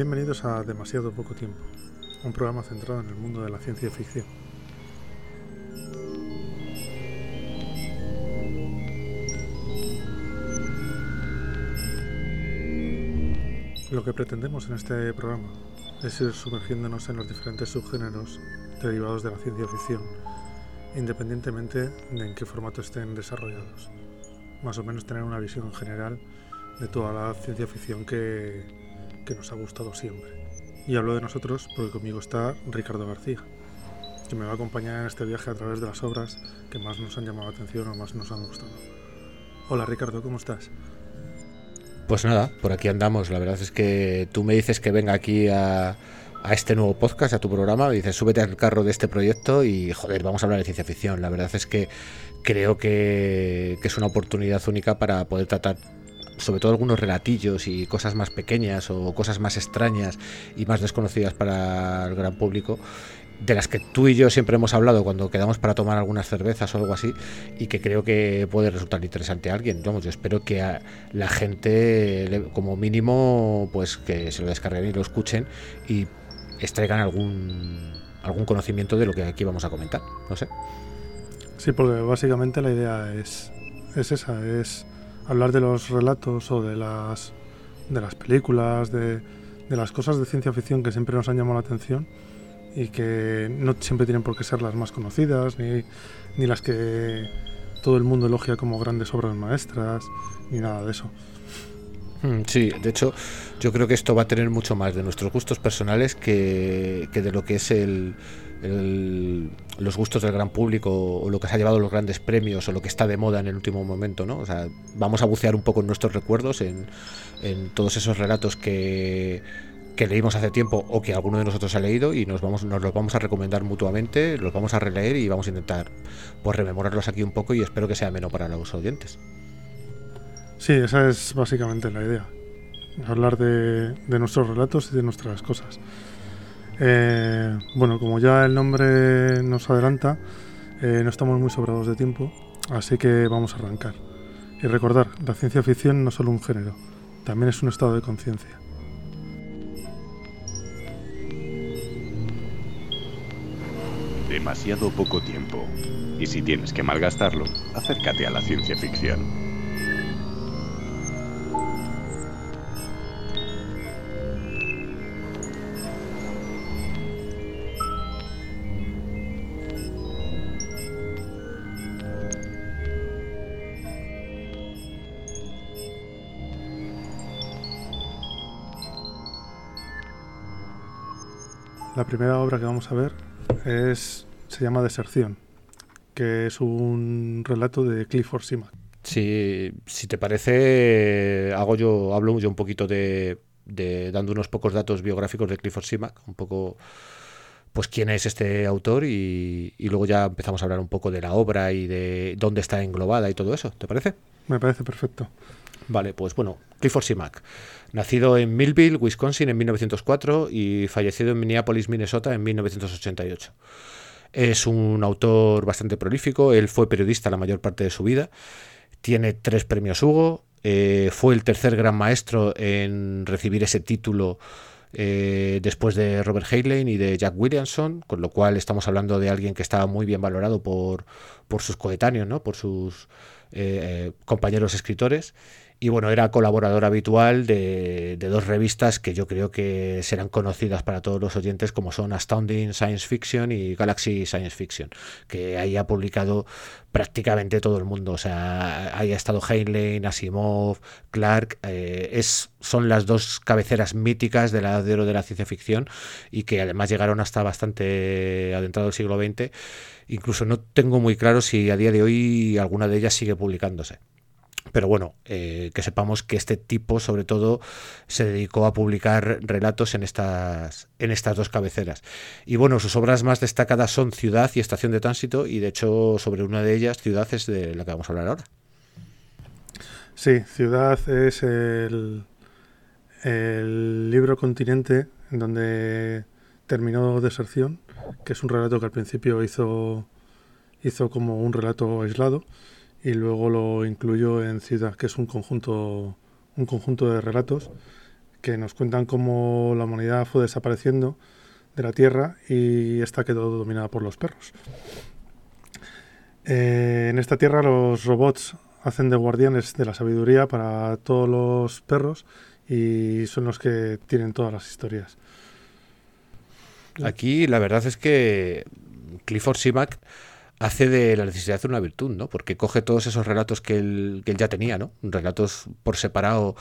Bienvenidos a Demasiado Poco Tiempo, un programa centrado en el mundo de la ciencia ficción. Lo que pretendemos en este programa es ir sumergiéndonos en los diferentes subgéneros derivados de la ciencia ficción, independientemente de en qué formato estén desarrollados. Más o menos tener una visión general de toda la ciencia ficción que, que nos ha gustado siempre. Y hablo de nosotros porque conmigo está Ricardo García, que me va a acompañar en este viaje a través de las obras que más nos han llamado la atención o más nos han gustado. Hola Ricardo, ¿cómo estás? Pues nada, por aquí andamos. La verdad es que tú me dices que venga aquí a, este nuevo podcast, a tu programa, me dices súbete al carro de este proyecto y joder, vamos a hablar de ciencia ficción. La verdad es que creo que, que es una oportunidad única para poder tratar sobre todo algunos relatillos y cosas más pequeñas o cosas más extrañas y más desconocidas para el gran público de las que tú y yo siempre hemos hablado cuando quedamos para tomar algunas cervezas o algo así y que creo que puede resultar interesante a alguien. Vamos, yo espero que la gente, como mínimo, pues que se lo descarguen y lo escuchen y extraigan algún, algún conocimiento de lo que aquí vamos a comentar. No sé. Sí, porque básicamente la idea es, es esa, es hablar de los relatos o de las, de las películas, de, de las cosas de ciencia ficción que siempre nos han llamado la atención y que no siempre tienen por qué ser las más conocidas, ni, ni las que todo el mundo elogia como grandes obras maestras, ni nada de eso. Hmm, sí, de hecho, yo creo que esto va a tener mucho más de nuestros gustos personales que, que de lo que es el, los gustos del gran público o lo que se ha llevado los grandes premios o lo que está de moda en el último momento, ¿no? O sea, vamos a bucear un poco en nuestros recuerdos, en, todos esos relatos que leímos hace tiempo o que alguno de nosotros ha leído y nos vamos nos los vamos a recomendar mutuamente, los vamos a releer y vamos a intentar pues rememorarlos aquí un poco y espero que sea menos para los oyentes. Sí, esa es básicamente la idea. Hablar de, nuestros relatos y de nuestras cosas. Eh, bueno, como ya el nombre nos adelanta, eh, no estamos muy sobrados de tiempo, así que vamos a arrancar. Y recordar, la ciencia ficción no es solo un género, también es un estado de conciencia. demasiado poco tiempo. Y si tienes que malgastarlo, acércate a la ciencia ficción. La primera obra que vamos a ver es, se llama Deserción, que es un relato de Clifford Simak. Si, si te parece, hago yo, hablo yo un poquito de, de, dando unos pocos datos biográficos de Clifford Simak, un poco pues quién es este autor y, y, luego ya empezamos a hablar un poco de la obra y de dónde está englobada y todo eso, ¿te parece? Me parece perfecto. Vale, pues bueno, Clifford Simak, nacido en Millville, Wisconsin en 1904 y fallecido en Minneapolis, Minnesota en 1988. Es un autor bastante prolífico, él fue periodista la mayor parte de su vida, tiene tres premios Hugo, eh, fue el tercer gran maestro en recibir ese título eh, después de Robert Heinlein y de Jack Williamson, con lo cual estamos hablando de alguien que estaba muy bien valorado por, por sus coetáneos, ¿no? por sus eh, compañeros escritores y bueno, era colaborador habitual de, dos revistas que yo creo que serán conocidas para todos los oyentes como son Astounding Science Fiction y Galaxy Science Fiction, que ahí ha publicado prácticamente todo el mundo. O sea, ahí ha estado Heinlein, Asimov, Clark, eh, es, son las dos cabeceras míticas de la de oro de la ciencia ficción y que además llegaron hasta bastante adentrado el siglo XX. Incluso no tengo muy claro si a día de hoy alguna de ellas sigue publicándose. Pero bueno, eh, que sepamos que este tipo, sobre todo, se dedicó a publicar relatos en estas, en estas dos cabeceras. Y bueno, sus obras más destacadas son Ciudad y Estación de Tránsito, y de hecho, sobre una de ellas, Ciudad es de la que vamos a hablar ahora. Sí, Ciudad es el, el libro continente en donde terminó Deserción, que es un relato que al principio hizo, hizo como un relato aislado y luego lo incluyo en Ciudad, que es un conjunto, un conjunto de relatos que nos cuentan cómo la humanidad fue desapareciendo de la Tierra y esta quedó dominada por los perros. Eh, en esta Tierra los robots hacen de guardianes de la sabiduría para todos los perros y son los que tienen todas las historias. Aquí la verdad es que Clifford Simac hace de la necesidad una virtud, ¿no? Porque coge todos esos relatos que él, que él ya tenía, ¿no? Relatos por separado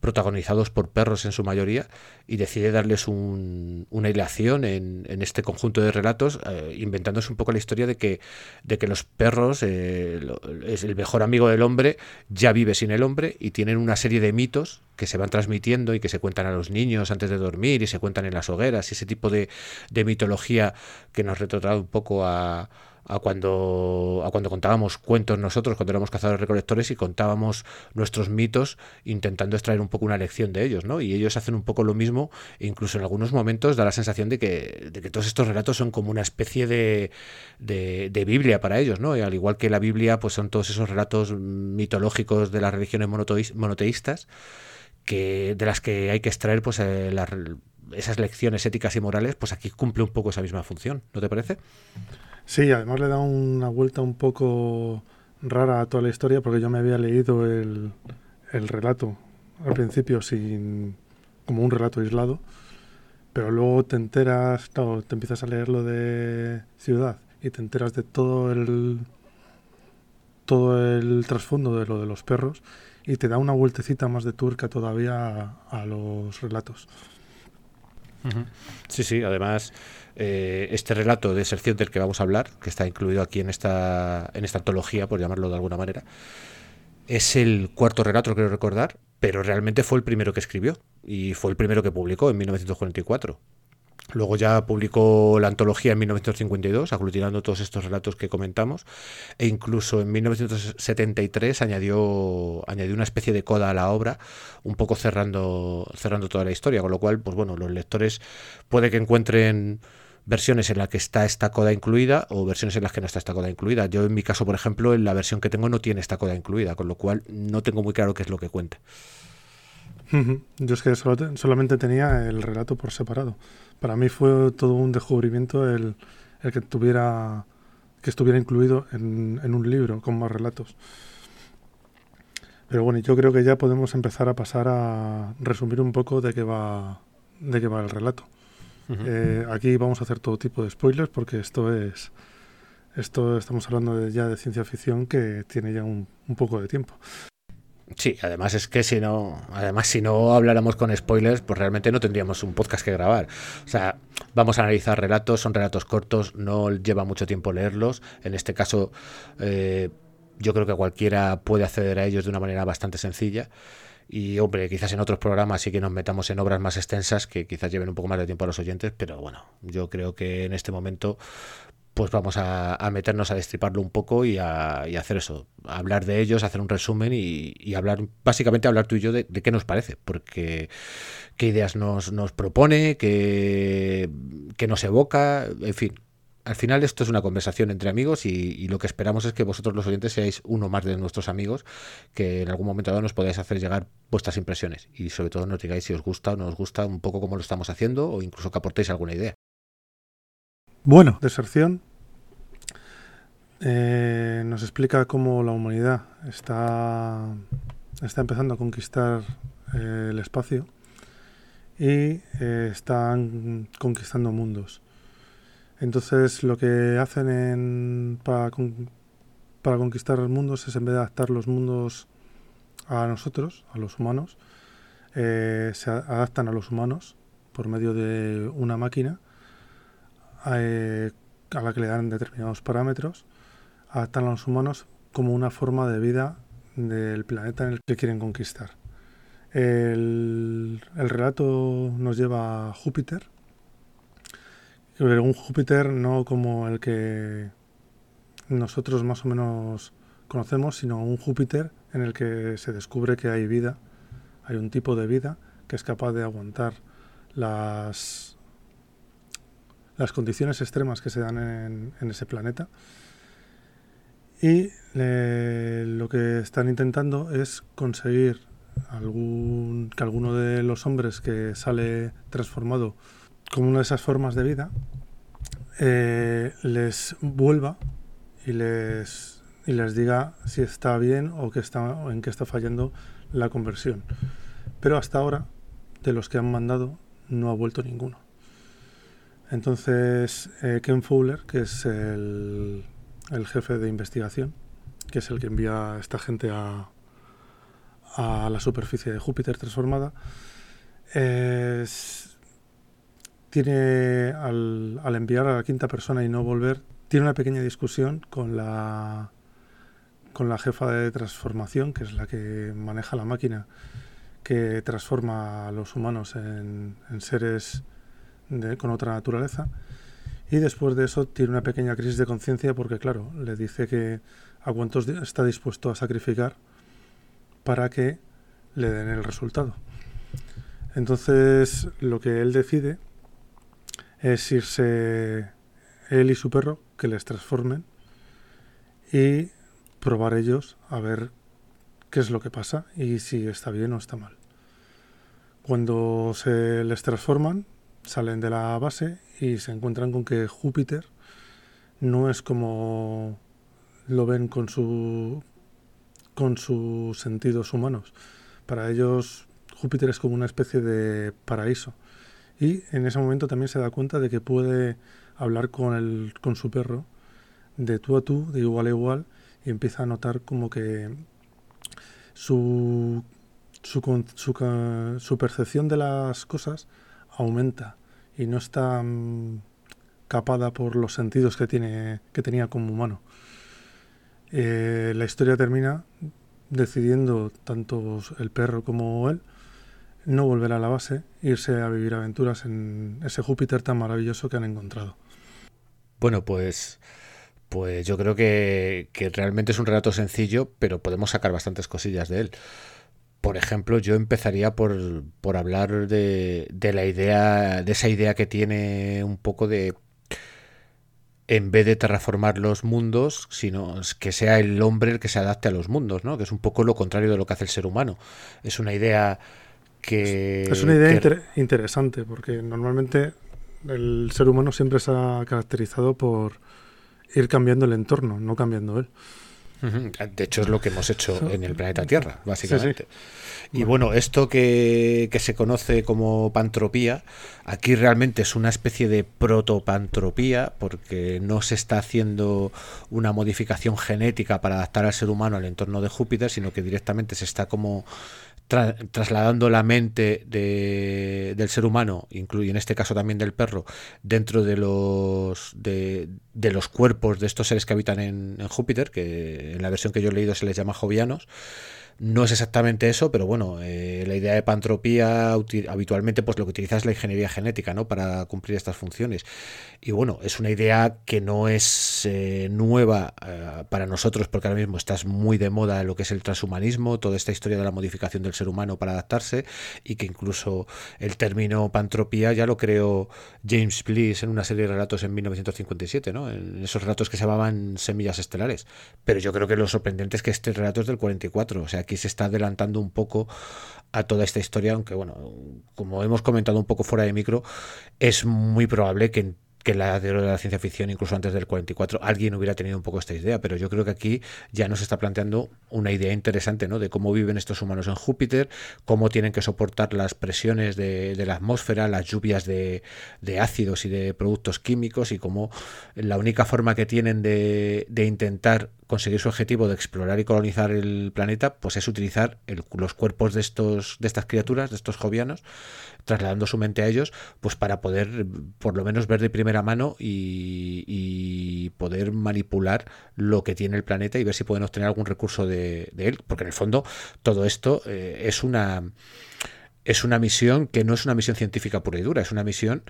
protagonizados por perros en su mayoría, y decide darles una hilación en, este conjunto de relatos, eh, inventándose un poco la historia de que, de que los perros, eh, es el mejor amigo del hombre, ya vive sin el hombre, y tienen una serie de mitos que se van transmitiendo y que se cuentan a los niños antes de dormir y se cuentan en las hogueras, y ese tipo de, de mitología que nos retrotrae un poco a a cuando, a cuando contábamos cuentos nosotros, cuando éramos cazadores recolectores y contábamos nuestros mitos intentando extraer un poco una lección de ellos, ¿no? Y ellos hacen un poco lo mismo e incluso en algunos momentos da la sensación de que, de que todos estos relatos son como una especie de, de, Biblia para ellos, ¿no? Y al igual que la Biblia, pues son todos esos relatos mitológicos de las religiones monoteístas que, de las que hay que extraer pues eh, esas lecciones éticas y morales, pues aquí cumple un poco esa misma función, ¿no te parece? Sí, además le da una vuelta un poco rara a toda la historia porque yo me había leído el, el relato al principio sin como un relato aislado, pero luego te enteras, claro, te empiezas a leer lo de ciudad y te enteras de todo el todo el trasfondo de lo de los perros y te da una vueltecita más de turca todavía a, los relatos. Sí, sí, además eh, este relato de Serción del que vamos a hablar, que está incluido aquí en esta, en esta antología, por llamarlo de alguna manera, es el cuarto relato, creo recordar, pero realmente fue el primero que escribió y fue el primero que publicó en 1944. Luego ya publicó la antología en 1952, aglutinando todos estos relatos que comentamos, e incluso en 1973 añadió, añadió una especie de coda a la obra, un poco cerrando, cerrando toda la historia, con lo cual, pues bueno, los lectores puede que encuentren versiones en las que está esta coda incluida o versiones en las que no está esta coda incluida. Yo en mi caso, por ejemplo, en la versión que tengo no tiene esta coda incluida, con lo cual no tengo muy claro qué es lo que cuenta. Yo es que solamente tenía el relato por separado. Para mí fue todo un descubrimiento el, que tuviera que estuviera incluido en, en, un libro con más relatos. Pero bueno, yo creo que ya podemos empezar a pasar a resumir un poco de qué va de qué va el relato. Eh, aquí vamos a hacer todo tipo de spoilers porque esto es esto estamos hablando de, ya de ciencia ficción que tiene ya un, un poco de tiempo. Sí, además es que si no, además si no habláramos con spoilers, pues realmente no tendríamos un podcast que grabar. O sea, vamos a analizar relatos, son relatos cortos, no lleva mucho tiempo leerlos. En este caso, eh, yo creo que cualquiera puede acceder a ellos de una manera bastante sencilla. Y hombre, quizás en otros programas sí que nos metamos en obras más extensas que quizás lleven un poco más de tiempo a los oyentes, pero bueno, yo creo que en este momento pues vamos a, meternos a destriparlo un poco y a, hacer eso, hablar de ellos, hacer un resumen y, hablar, básicamente hablar tú y yo de, qué nos parece, porque qué ideas nos, nos propone, qué, qué, nos evoca, en fin. Al final esto es una conversación entre amigos y, lo que esperamos es que vosotros los oyentes seáis uno más de nuestros amigos, que en algún momento dado nos podáis hacer llegar vuestras impresiones y sobre todo nos digáis si os gusta o no os gusta un poco cómo lo estamos haciendo o incluso que aportéis alguna idea. Bueno, deserción eh, nos explica cómo la humanidad está, está empezando a conquistar eh, el espacio y eh, están conquistando mundos. Entonces lo que hacen para, para conquistar mundos es en vez de adaptar los mundos a nosotros, a los humanos, se adaptan a los humanos por medio de una máquina a la que le dan determinados parámetros, adaptan a los humanos como una forma de vida del planeta en el que quieren conquistar. El, relato nos lleva a Júpiter, un Júpiter no como el que nosotros más o menos conocemos, sino un Júpiter en el que se descubre que hay vida, hay un tipo de vida que es capaz de aguantar las las condiciones extremas que se dan en, ese planeta. Y lo que están intentando es conseguir que alguno de los hombres que sale transformado como una de esas formas de vida eh, les vuelva y les, y les diga si está bien o, que está, en qué está fallando la conversión. Pero hasta ahora, de los que han mandado, no ha vuelto ninguno. Entonces, eh, Ken Fowler, que es el, jefe de investigación, que es el que envía a esta gente a, la superficie de Júpiter transformada, tiene al, al, enviar a la quinta persona y no volver, tiene una pequeña discusión con la con la jefa de transformación, que es la que maneja la máquina que transforma a los humanos en, en seres con otra naturaleza. Y después de eso tiene una pequeña crisis de conciencia porque, claro, le dice que a cuántos está dispuesto a sacrificar para que le den el resultado. Entonces, lo que él decide es irse él y su perro, que les transformen y probar ellos a ver qué es lo que pasa y si está bien o está mal. Cuando se les transforman, salen de la base y se encuentran con que Júpiter no es como lo ven con su con sus sentidos humanos. Para ellos Júpiter es como una especie de paraíso. Y en ese momento también se da cuenta de que puede hablar con, el, con su perro de tú a tú, de igual a igual, y empieza a notar como que su, su, su, su percepción de las cosas aumenta y no está capada por los sentidos que, tiene, que tenía como humano. Eh, la historia termina decidiendo tanto el perro como él no volver a la base, irse a vivir aventuras en ese Júpiter tan maravilloso que han encontrado. Bueno, pues, pues yo creo que, que realmente es un relato sencillo, pero podemos sacar bastantes cosillas de él por ejemplo, yo empezaría por, por hablar de, de, la idea, de esa idea que tiene un poco de, en vez de terraformar los mundos, sino que sea el hombre el que se adapte a los mundos, ¿no? Que es un poco lo contrario de lo que hace el ser humano. Es una idea que... Es una idea que... interesante, porque normalmente el ser humano siempre se ha caracterizado por ir cambiando el entorno, no cambiando él. De hecho, es lo que hemos hecho en el planeta Tierra, básicamente. Y bueno, esto que, se conoce como pantropía, aquí realmente es una especie de protopantropía, porque no se está haciendo una modificación genética para adaptar al ser humano al entorno de Júpiter, sino que directamente se está como trasladando la mente del ser humano, incluye en este caso también del perro, dentro de los de, los cuerpos de estos seres que habitan en, en, Júpiter, que en la versión que yo he leído se les llama jovianos, no es exactamente eso, pero bueno, eh, la idea de pantropía habitualmente pues lo que utiliza es la ingeniería genética, ¿no? Para cumplir estas funciones. Y bueno, es una idea que no es eh, nueva eh, para nosotros porque ahora mismo está muy de moda lo que es el transhumanismo, toda esta historia de la modificación del ser humano para adaptarse y que incluso el término pantropía ya lo creó James Bliss en una serie de relatos en 1957, ¿no? En esos relatos que se llamaban semillas estelares. Pero yo creo que lo sorprendente es que este relato es del 44, o sea, aquí se está adelantando un poco a toda esta historia, aunque bueno, como hemos comentado un poco fuera de micro, es muy probable que que la de la ciencia ficción, incluso antes del 44, alguien hubiera tenido un poco esta idea, pero yo creo que aquí ya nos está planteando una idea interesante, ¿no? De cómo viven estos humanos en Júpiter, cómo tienen que soportar las presiones de, la atmósfera, las lluvias de, ácidos y de productos químicos y cómo la única forma que tienen de intentar conseguir su objetivo de explorar y colonizar el planeta, pues es utilizar el, los cuerpos de estos de estas criaturas, de estos jovianos, trasladando su mente a ellos, pues para poder por lo menos ver de primera mano y, poder manipular lo que tiene el planeta y ver si pueden obtener algún recurso de, de él, porque en el fondo todo esto eh, es una es una misión que no es una misión científica pura y dura, es una misión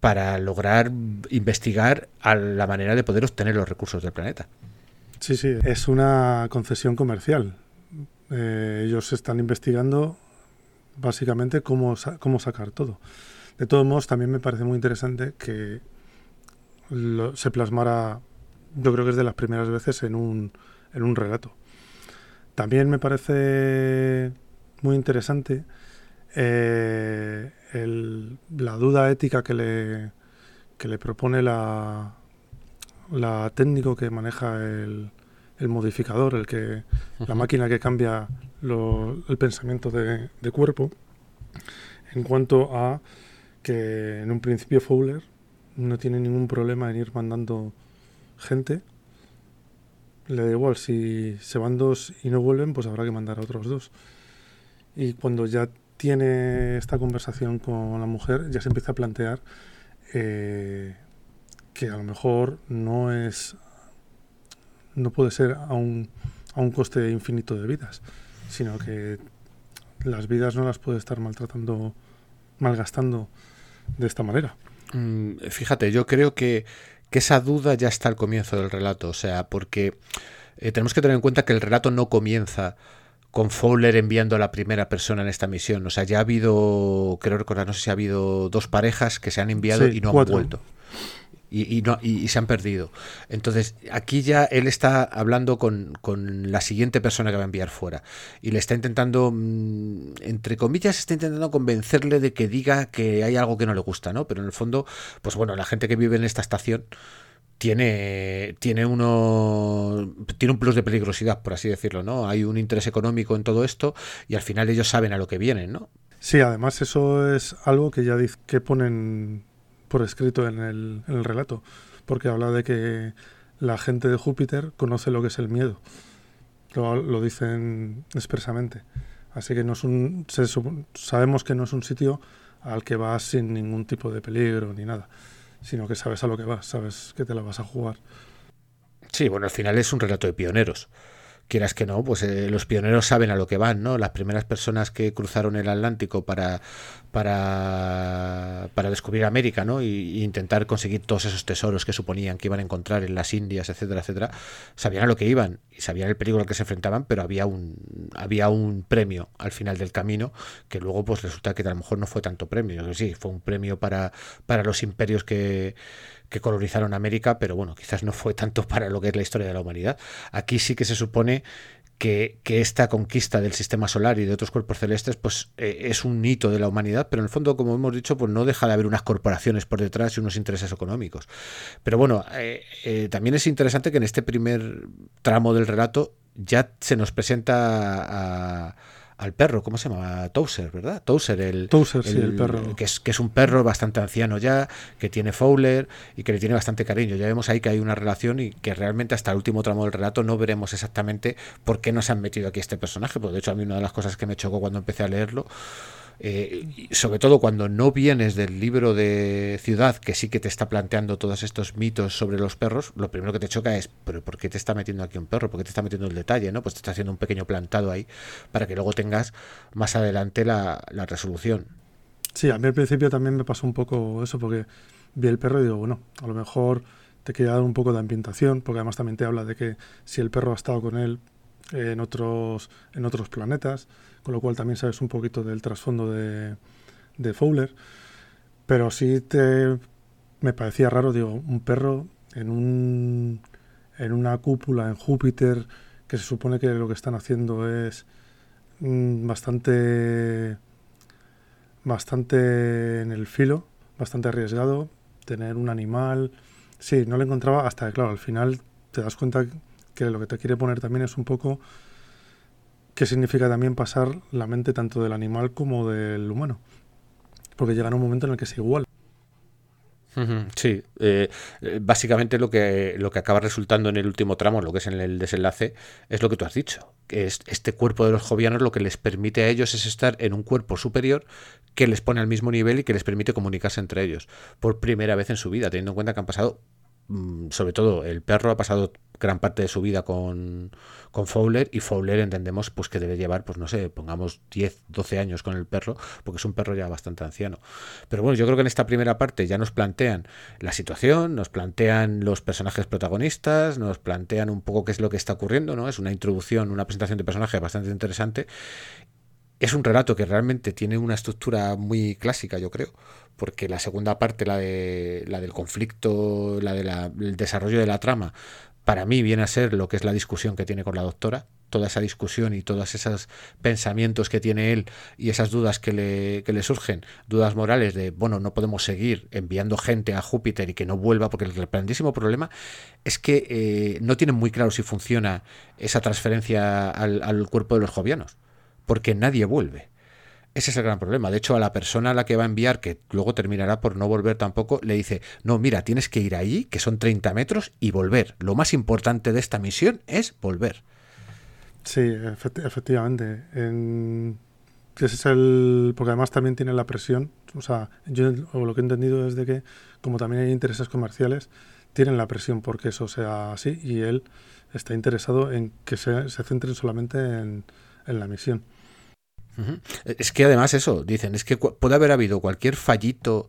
para lograr investigar a la manera de poder obtener los recursos del planeta. Sí, sí, es una concesión comercial. Eh, ellos están investigando básicamente cómo, cómo sacar todo. De todos modos, también me parece muy interesante que se plasmara, yo creo que es de las primeras veces en un, en un relato. También me parece muy interesante eh, la duda ética que le, que le propone la, la técnico que maneja el, el modificador, el que, la máquina que cambia el pensamiento de, cuerpo, en cuanto a que en un principio Fowler no tiene ningún problema en ir mandando gente. Le da igual, si se van dos y no vuelven, pues habrá que mandar a otros dos. Y cuando ya tiene esta conversación con la mujer, ya se empieza a plantear eh, que a lo mejor no es no puede ser a un, a un coste infinito de vidas, sino que las vidas no las puede estar maltratando, malgastando de esta manera. Mm, fíjate, yo creo que, esa duda ya está al comienzo del relato, o sea, porque eh, tenemos que tener en cuenta que el relato no comienza con Fowler enviando a la primera persona en esta misión. O sea, ya ha habido, creo recordar, no sé si ha habido dos parejas que se han enviado y no han vuelto y, no, y, se han perdido. Entonces, aquí ya él está hablando con, la siguiente persona que va a enviar fuera y le está intentando, mm, entre comillas, está intentando convencerle de que diga que hay algo que no le gusta, ¿no? Pero en el fondo, pues bueno, la gente que vive en esta estación tiene, tiene, uno, tiene un plus de peligrosidad, por así decirlo, ¿no? Hay un interés económico en todo esto y al final ellos saben a lo que vienen, ¿no? Sí, además eso es algo que ya dice, que ponen por escrito en el, relato, porque habla de que la gente de Júpiter conoce lo que es el miedo. Lo, lo dicen expresamente. Así que no es un, sabemos que no es un sitio al que vas sin ningún tipo de peligro ni nada, sino que sabes a lo que vas, sabes que te la vas a jugar. Sí, bueno, al final es un relato de pioneros quieras que no, pues eh, los pioneros saben a lo que van, ¿no? Las primeras personas que cruzaron el Atlántico para, para, para descubrir América, ¿no? Y, intentar conseguir todos esos tesoros que suponían que iban a encontrar en las Indias, etcétera, etcétera, sabían a lo que iban y sabían el peligro al que se enfrentaban, pero había un, había un premio al final del camino que luego pues resulta que a lo mejor no fue tanto premio, sí, fue un premio para, para los imperios que que colonizaron América, pero bueno, quizás no fue tanto para lo que es la historia de la humanidad. Aquí sí que se supone que, esta conquista del sistema solar y de otros cuerpos celestes pues eh, es un hito de la humanidad, pero en el fondo, como hemos dicho, pues no deja de haber unas corporaciones por detrás y unos intereses económicos. Pero bueno, eh, eh, también es interesante que en este primer tramo del relato ya se nos presenta a al perro, ¿cómo se llama? Touser, ¿verdad? Touser, el, el perro. Que es, que es un perro bastante anciano ya, que tiene Fowler y que le tiene bastante cariño. Ya vemos ahí que hay una relación y que realmente hasta el último tramo del relato no veremos exactamente por qué nos han metido aquí este personaje. Porque de hecho a mí una de las cosas que me chocó cuando empecé a leerlo eh, sobre todo cuando no vienes del libro de ciudad que sí que te está planteando todos estos mitos sobre los perros, lo primero que te choca es, pero ¿por qué te está metiendo aquí un perro? ¿Por qué te está metiendo el detalle? ¿no? Pues te está haciendo un pequeño plantado ahí para que luego tengas más adelante la, resolución. Sí, a mí al principio también me pasó un poco eso, porque vi el perro y digo, bueno, a lo mejor te quería dar un poco de ambientación, porque además también te habla de que si el perro ha estado con él en otros, en otros planetas, con lo cual también sabes un poquito del trasfondo de, Fowler. Pero sí te, me parecía raro, digo, un perro en, un, en una cúpula en Júpiter, que se supone que lo que están haciendo es mm, bastante, bastante en el filo, bastante arriesgado, tener un animal. Sí, no lo encontraba hasta que, claro, al final te das cuenta que lo que te quiere poner también es un poco qué significa también pasar la mente tanto del animal como del humano. Porque llega un momento en el que es igual. Sí, eh, básicamente lo que, lo que acaba resultando en el último tramo, lo que es en el desenlace, es lo que tú has dicho, que es este cuerpo de los jovianos lo que les permite a ellos es estar en un cuerpo superior que les pone al mismo nivel y que les permite comunicarse entre ellos por primera vez en su vida, teniendo en cuenta que han pasado sobre todo el perro ha pasado gran parte de su vida con, con, Fowler y Fowler entendemos pues que debe llevar, pues no sé, pongamos 10, 12 años con el perro, porque es un perro ya bastante anciano. Pero bueno, yo creo que en esta primera parte ya nos plantean la situación, nos plantean los personajes protagonistas, nos plantean un poco qué es lo que está ocurriendo, ¿no? Es una introducción, una presentación de personajes bastante interesante. Es un relato que realmente tiene una estructura muy clásica, yo creo, porque la segunda parte, la, de, la del conflicto, la del desarrollo de la trama, para mí viene a ser lo que es la discusión que tiene con la doctora, toda esa discusión y todos esos pensamientos que tiene él y esas dudas que le, que le surgen, dudas morales de, bueno, no podemos seguir enviando gente a Júpiter y que no vuelva, porque el grandísimo problema es que eh, no tienen muy claro si funciona esa transferencia al, al cuerpo de los jovianos, porque nadie vuelve. Ese es el gran problema. De hecho, a la persona a la que va a enviar, que luego terminará por no volver tampoco, le dice, no, mira, tienes que ir allí, que son 30 metros, y volver. Lo más importante de esta misión es volver. Sí, efectivamente. Ese es el. Porque además también tiene la presión. O sea, yo lo que he entendido es de que, como también hay intereses comerciales, tienen la presión porque eso sea así y él está interesado en que se, se centren solamente en, en la misión. Es que además eso, dicen, es que puede haber habido cualquier fallito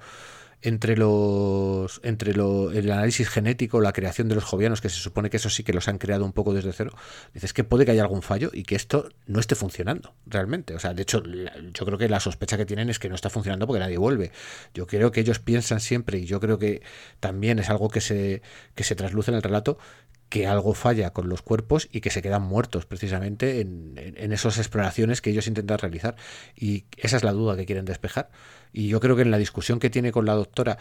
entre los entre lo, el análisis genético, la creación de los jovianos, que se supone que eso sí que los han creado un poco desde cero, dices que puede que haya algún fallo y que esto no esté funcionando realmente. O sea, de hecho, yo creo que la sospecha que tienen es que no está funcionando porque nadie vuelve. Yo creo que ellos piensan siempre, y yo creo que también es algo que se, que se trasluce en el relato, que algo falla con los cuerpos y que se quedan muertos precisamente en, en, esas exploraciones que ellos intentan realizar. Y esa es la duda que quieren despejar. Y yo creo que en la discusión que tiene con la doctora,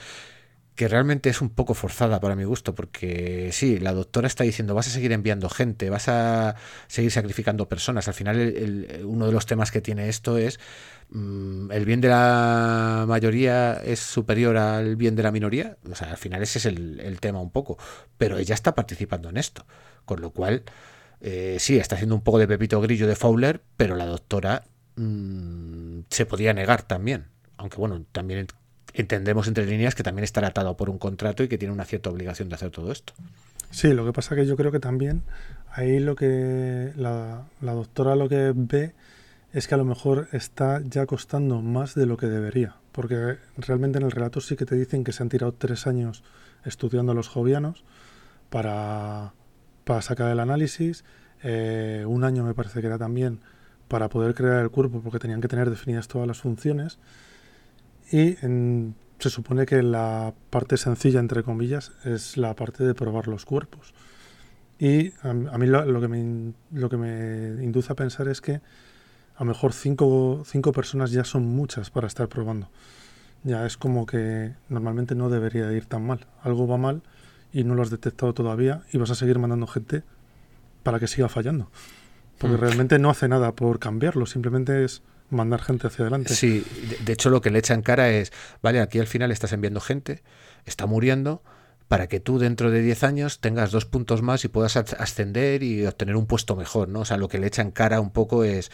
que realmente es un poco forzada para mi gusto, porque sí, la doctora está diciendo, vas a seguir enviando gente, vas a seguir sacrificando personas. Al final, el, uno de los temas que tiene esto es, mm, ¿el bien de la mayoría es superior al bien de la minoría? O sea, al final ese es el, tema un poco. Pero ella está participando en esto, con lo cual... Eh, sí, está haciendo un poco de pepito grillo de Fowler, pero la doctora mmm, se podía negar también aunque bueno, también entendemos entre líneas que también está atado por un contrato y que tiene una cierta obligación de hacer todo esto. Sí, lo que pasa que yo creo que también ahí lo que la, doctora lo que ve es que a lo mejor está ya costando más de lo que debería, porque realmente en el relato sí que te dicen que se han tirado tres años estudiando a los jovianos para, para sacar el análisis, eh, un año me parece que era también para poder crear el cuerpo, porque tenían que tener definidas todas las funciones, y se supone que la parte sencilla, entre comillas, es la parte de probar los cuerpos. Y a, mí lo, que me, lo que me induce a pensar es que a lo mejor cinco, cinco personas ya son muchas para estar probando. Ya es como que normalmente no debería ir tan mal. Algo va mal y no lo has detectado todavía y vas a seguir mandando gente para que siga fallando. Porque mm. realmente no hace nada por cambiarlo, simplemente es mandar gente hacia adelante. Sí, de hecho lo que le echa en cara es, vale, aquí al final estás enviando gente, está muriendo, para que tú dentro de 10 años tengas dos puntos más y puedas ascender y obtener un puesto mejor, ¿no? O sea, lo que le echa en cara un poco es,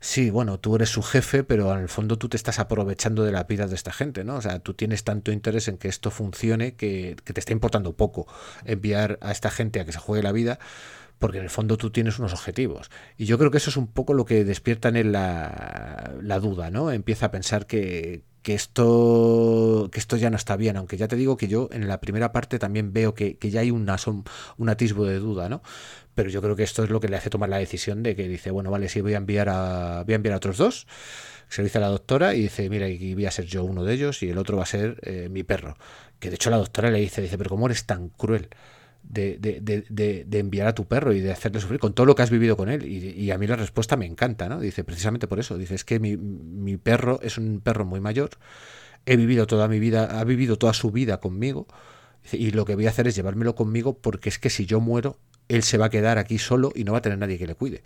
sí, bueno, tú eres su jefe, pero en el fondo tú te estás aprovechando de la vida de esta gente, ¿no? O sea, tú tienes tanto interés en que esto funcione que, que te está importando poco enviar a esta gente a que se juegue la vida porque en el fondo tú tienes unos objetivos. Y yo creo que eso es un poco lo que despierta en él la, la duda, ¿no? Empieza a pensar que, que esto, que esto ya no está bien, aunque ya te digo que yo en la primera parte también veo que, que ya hay una, un atisbo de duda, ¿no? Pero yo creo que esto es lo que le hace tomar la decisión de que dice, bueno, vale, sí, voy a enviar a, voy a, enviar a otros dos, se lo dice a la doctora y dice, mira, y voy a ser yo uno de ellos y el otro va a ser eh, mi perro. Que de hecho la doctora le dice, dice, pero ¿cómo eres tan cruel? De, de, de, enviar a tu perro y de hacerle sufrir con todo lo que has vivido con él. Y, a mí la respuesta me encanta, ¿no? Dice, precisamente por eso. Dice, es que mi, mi, perro es un perro muy mayor, he vivido toda mi vida, ha vivido toda su vida conmigo, y lo que voy a hacer es llevármelo conmigo porque es que si yo muero, él se va a quedar aquí solo y no va a tener nadie que le cuide.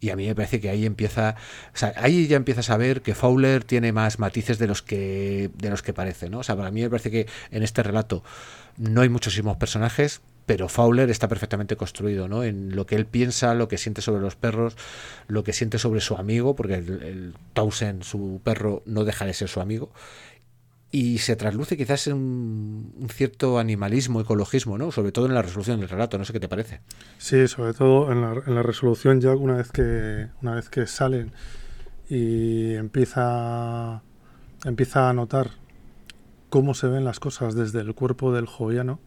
Y a mí me parece que ahí empieza, o sea, ahí ya empiezas a ver que Fowler tiene más matices de los que de los que parece, ¿no? O sea, para mí me parece que en este relato no hay muchísimos personajes, pero Fowler está perfectamente construido, ¿no? En lo que él piensa, lo que siente sobre los perros, lo que siente sobre su amigo, porque el, el su perro, no deja de ser su amigo. Y se trasluce quizás en un, cierto animalismo, ecologismo, ¿no? Sobre todo en la resolución del relato, no sé qué te parece. Sí, sobre todo en la, en la resolución ya una vez que una vez que salen y empieza empieza a notar cómo se ven las cosas desde el cuerpo del joviano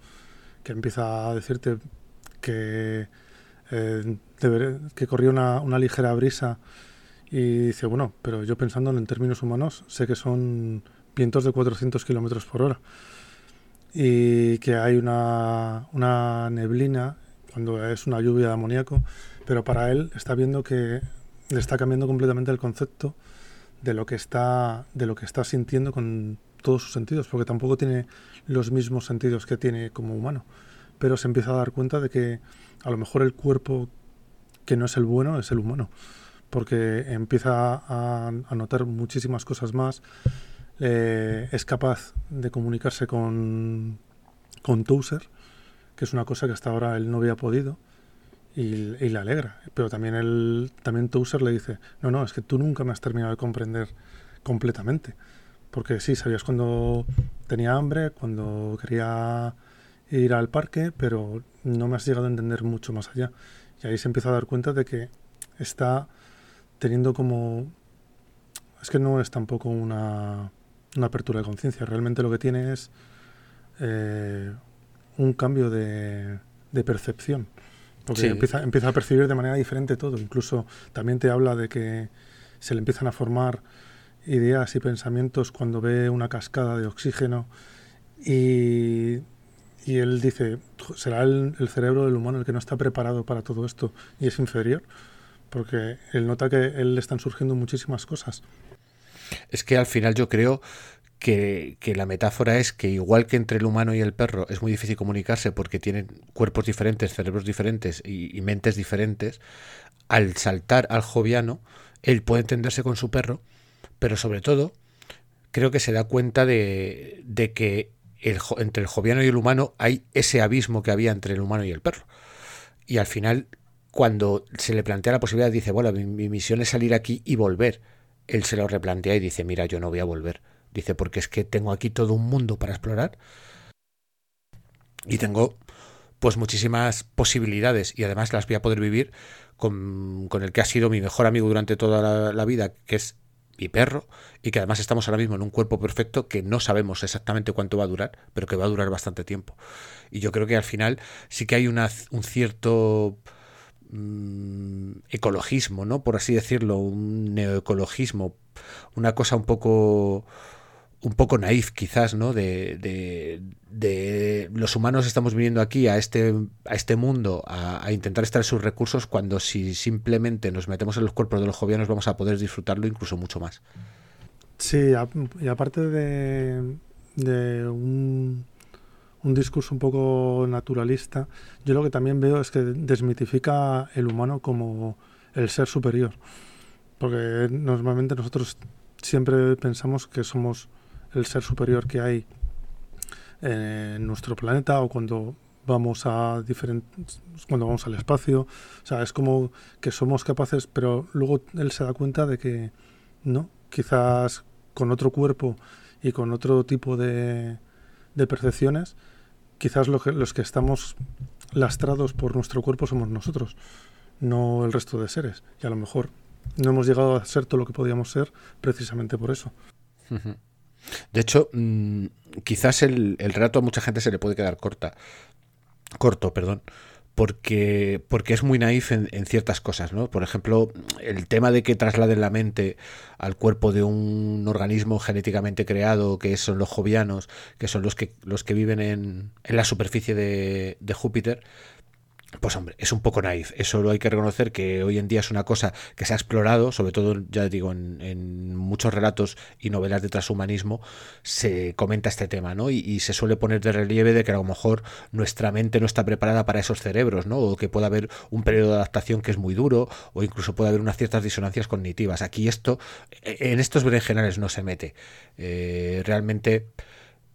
que empieza a decirte que, eh, que corría una, una, ligera brisa y dice, bueno, pero yo pensando en términos humanos, sé que son vientos de 400 kilómetros por hora y que hay una, una neblina cuando es una lluvia de amoníaco, pero para él está viendo que le está cambiando completamente el concepto de lo que está de lo que está sintiendo con todos sus sentidos, porque tampoco tiene los mismos sentidos que tiene como humano, pero se empieza a dar cuenta de que a lo mejor el cuerpo que no es el bueno es el humano, porque empieza a, notar muchísimas cosas más, eh, es capaz de comunicarse con, con Touser, que es una cosa que hasta ahora él no había podido, y, le alegra. Pero también, él, también Touser le dice, no, no, es que tú nunca me has terminado de comprender completamente. Porque sí, sabías cuando tenía hambre, cuando quería ir al parque, pero no me has llegado a entender mucho más allá. Y ahí se empieza a dar cuenta de que está teniendo como... Es que no es tampoco una, una apertura de conciencia, realmente lo que tiene es eh, un cambio de, de percepción. Porque empieza, empieza a percibir de manera diferente todo. Incluso también te habla de que se le empiezan a formar ideas y pensamientos cuando ve una cascada de oxígeno y, y él dice, será el, cerebro del humano el que no está preparado para todo esto y es inferior, porque él nota que él le están surgiendo muchísimas cosas. Es que al final yo creo que, la metáfora es que igual que entre el humano y el perro es muy difícil comunicarse porque tienen cuerpos diferentes, cerebros diferentes y, mentes diferentes, al saltar al joviano, él puede entenderse con su perro, pero sobre todo creo que se da cuenta de, que entre el joviano y el humano hay ese abismo que había entre el humano y el perro. Y al final, cuando se le plantea la posibilidad, dice, bueno, mi misión es salir aquí y volver. Él se lo replantea y dice, mira, yo no voy a volver Dice, porque es que tengo aquí todo un mundo para explorar y tengo pues muchísimas posibilidades y además las voy a poder vivir con, el que ha sido mi mejor amigo durante toda la, vida, que es mi perro, y que además estamos ahora mismo en un cuerpo perfecto que no sabemos exactamente cuánto va a durar, pero que va a durar bastante tiempo. Y yo creo que al final sí que hay una, un cierto mm, ecologismo, ¿no? Por así decirlo, un neoecologismo, una cosa un poco un poco naif quizás, ¿no? De, de, los humanos estamos viniendo aquí a este, a este mundo a, intentar extraer sus recursos cuando si simplemente nos metemos en los cuerpos de los jovianos vamos a poder disfrutarlo incluso mucho más. Sí, y aparte de, de un, un discurso un poco naturalista, yo lo que también veo es que desmitifica el humano como el ser superior. Porque normalmente nosotros siempre pensamos que somos el ser superior que hay en nuestro planeta o cuando vamos a diferentes cuando vamos al espacio. O sea es como que somos capaces pero luego él se da cuenta de que no quizás con otro cuerpo y con otro tipo de, percepciones quizás lo que, los que estamos lastrados por nuestro cuerpo somos nosotros no el resto de seres. Y a lo mejor no hemos llegado a ser todo lo que podíamos ser precisamente por eso de hecho, mm, quizás el, el, relato a mucha gente se le puede quedar corta. Corto, perdón. Porque, porque es muy naif en, ciertas cosas, ¿no? Por ejemplo, el tema de que trasladen la mente al cuerpo de un organismo genéticamente creado, que son los jovianos, que son los que, los que viven en, en la superficie de, de Júpiter, pues hombre, es un poco naif. Eso lo hay que reconocer que hoy en día es una cosa que se ha explorado, sobre todo, ya digo, en, muchos relatos y novelas de transhumanismo se comenta este tema, ¿no? Y, se suele poner de relieve de que a lo mejor nuestra mente no está preparada para esos cerebros, ¿no? O que puede haber un periodo de adaptación que es muy duro, o incluso puede haber unas ciertas disonancias cognitivas. Aquí esto, en estos berenjenales no se mete. Eh, realmente,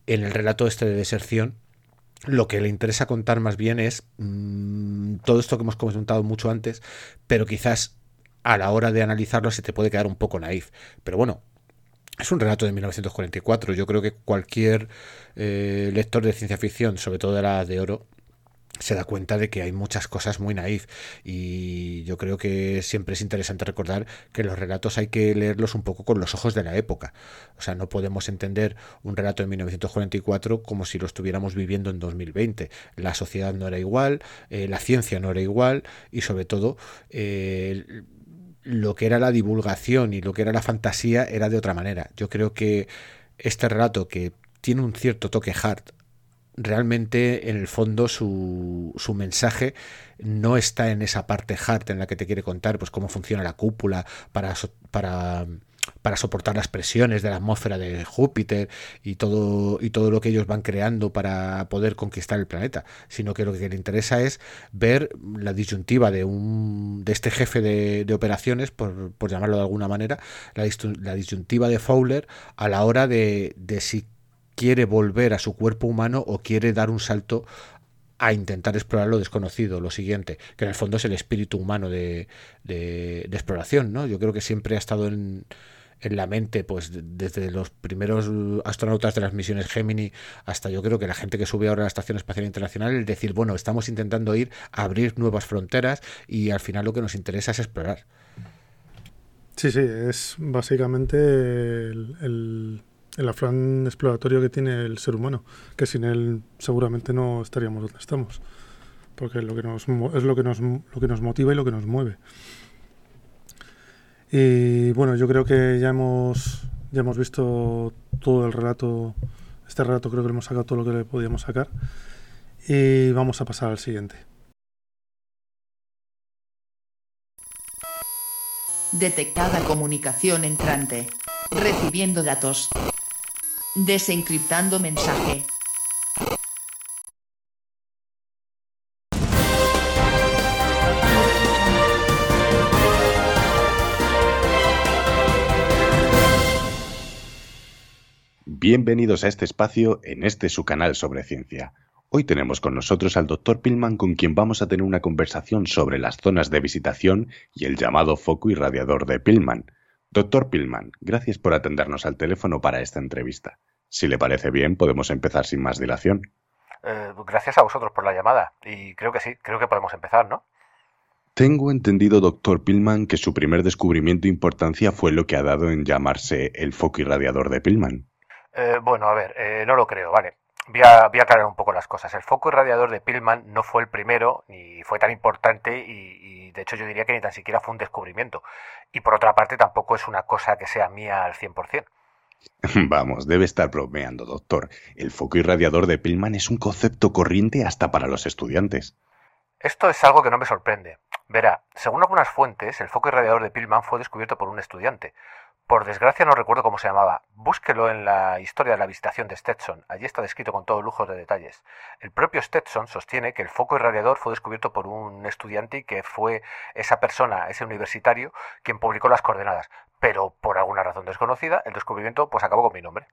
en el relato este de deserción, lo que le interesa contar más bien es mm, todo esto que hemos comentado mucho antes, pero quizás a la hora de analizarlo se te puede quedar un poco naif. Pero bueno, es un relato de 1944. Yo creo que cualquier eh, lector de ciencia ficción, sobre todo de la de oro, se da cuenta de que hay muchas cosas muy naif y yo creo que siempre es interesante recordar que los relatos hay que leerlos un poco con los ojos de la época. O sea, no podemos entender un relato de 1944 como si lo estuviéramos viviendo en 2020. La sociedad no era igual, eh, la ciencia no era igual y sobre todo eh, lo que era la divulgación y lo que era la fantasía era de otra manera. Yo creo que este relato que tiene un cierto toque hard realmente en el fondo su, su, mensaje no está en esa parte hard en la que te quiere contar pues cómo funciona la cúpula para, para para soportar las presiones de la atmósfera de Júpiter y todo, y todo lo que ellos van creando para poder conquistar el planeta, sino que lo que le interesa es ver la disyuntiva de, un, de este jefe de, operaciones, por, llamarlo de alguna manera, la, la, disyuntiva de Fowler a la hora de, de si quiere volver a su cuerpo humano o quiere dar un salto a intentar explorar lo desconocido, lo siguiente, que en el fondo es el espíritu humano de, exploración, ¿no? Yo creo que siempre ha estado en, la mente, pues desde los primeros astronautas de las misiones Gemini hasta yo creo que la gente que sube ahora a la Estación Espacial Internacional, el decir, bueno, estamos intentando ir a abrir nuevas fronteras y al final lo que nos interesa es explorar. Sí, sí, es básicamente el, afán exploratorio que tiene el ser humano, que sin él seguramente no estaríamos donde estamos, porque es lo que nos, es lo que nos, lo que nos motiva y lo que nos mueve. Y bueno, yo creo que ya hemos, ya hemos visto todo el relato. Este relato creo que le hemos sacado todo lo que le podíamos sacar. Y vamos a pasar al siguiente. Detectada comunicación entrante. Recibiendo datos. Desencriptando mensaje. Bienvenidos a este espacio en este su canal sobre ciencia. Hoy tenemos con nosotros al Dr. Pillman con quien vamos a tener una conversación sobre las zonas de visitación y el llamado foco irradiador de Pillman. Dr. Pillman, gracias por atendernos al teléfono para esta entrevista. Si le parece bien, podemos empezar sin más dilación. Eh, gracias a vosotros por la llamada. Y creo que sí, creo que podemos empezar, ¿no? Tengo entendido, doctor Pillman, que su primer descubrimiento de importancia fue lo que ha dado en llamarse el foco irradiador de Pillman. Eh, bueno, a ver, eh, no lo creo, vale. Voy a, aclarar un poco las cosas. El foco irradiador de Pillman no fue el primero, ni fue tan importante, y, de hecho yo diría que ni tan siquiera fue un descubrimiento. Y por otra parte tampoco es una cosa que sea mía al 100%. Vamos, debe estar bromeando, doctor. El foco irradiador de Pillman es un concepto corriente hasta para los estudiantes. Esto es algo que no me sorprende. Verá, según algunas fuentes, el foco irradiador de Pillman fue descubierto por un estudiante, por desgracia no recuerdo cómo se llamaba. Búsquelo en la historia de la visitación de Stetson. Allí está descrito con todo lujo de detalles. El propio Stetson sostiene que el foco irradiador fue descubierto por un estudiante y que fue esa persona, ese universitario, quien publicó las coordenadas. Pero por alguna razón desconocida, el descubrimiento pues acabó con mi nombre.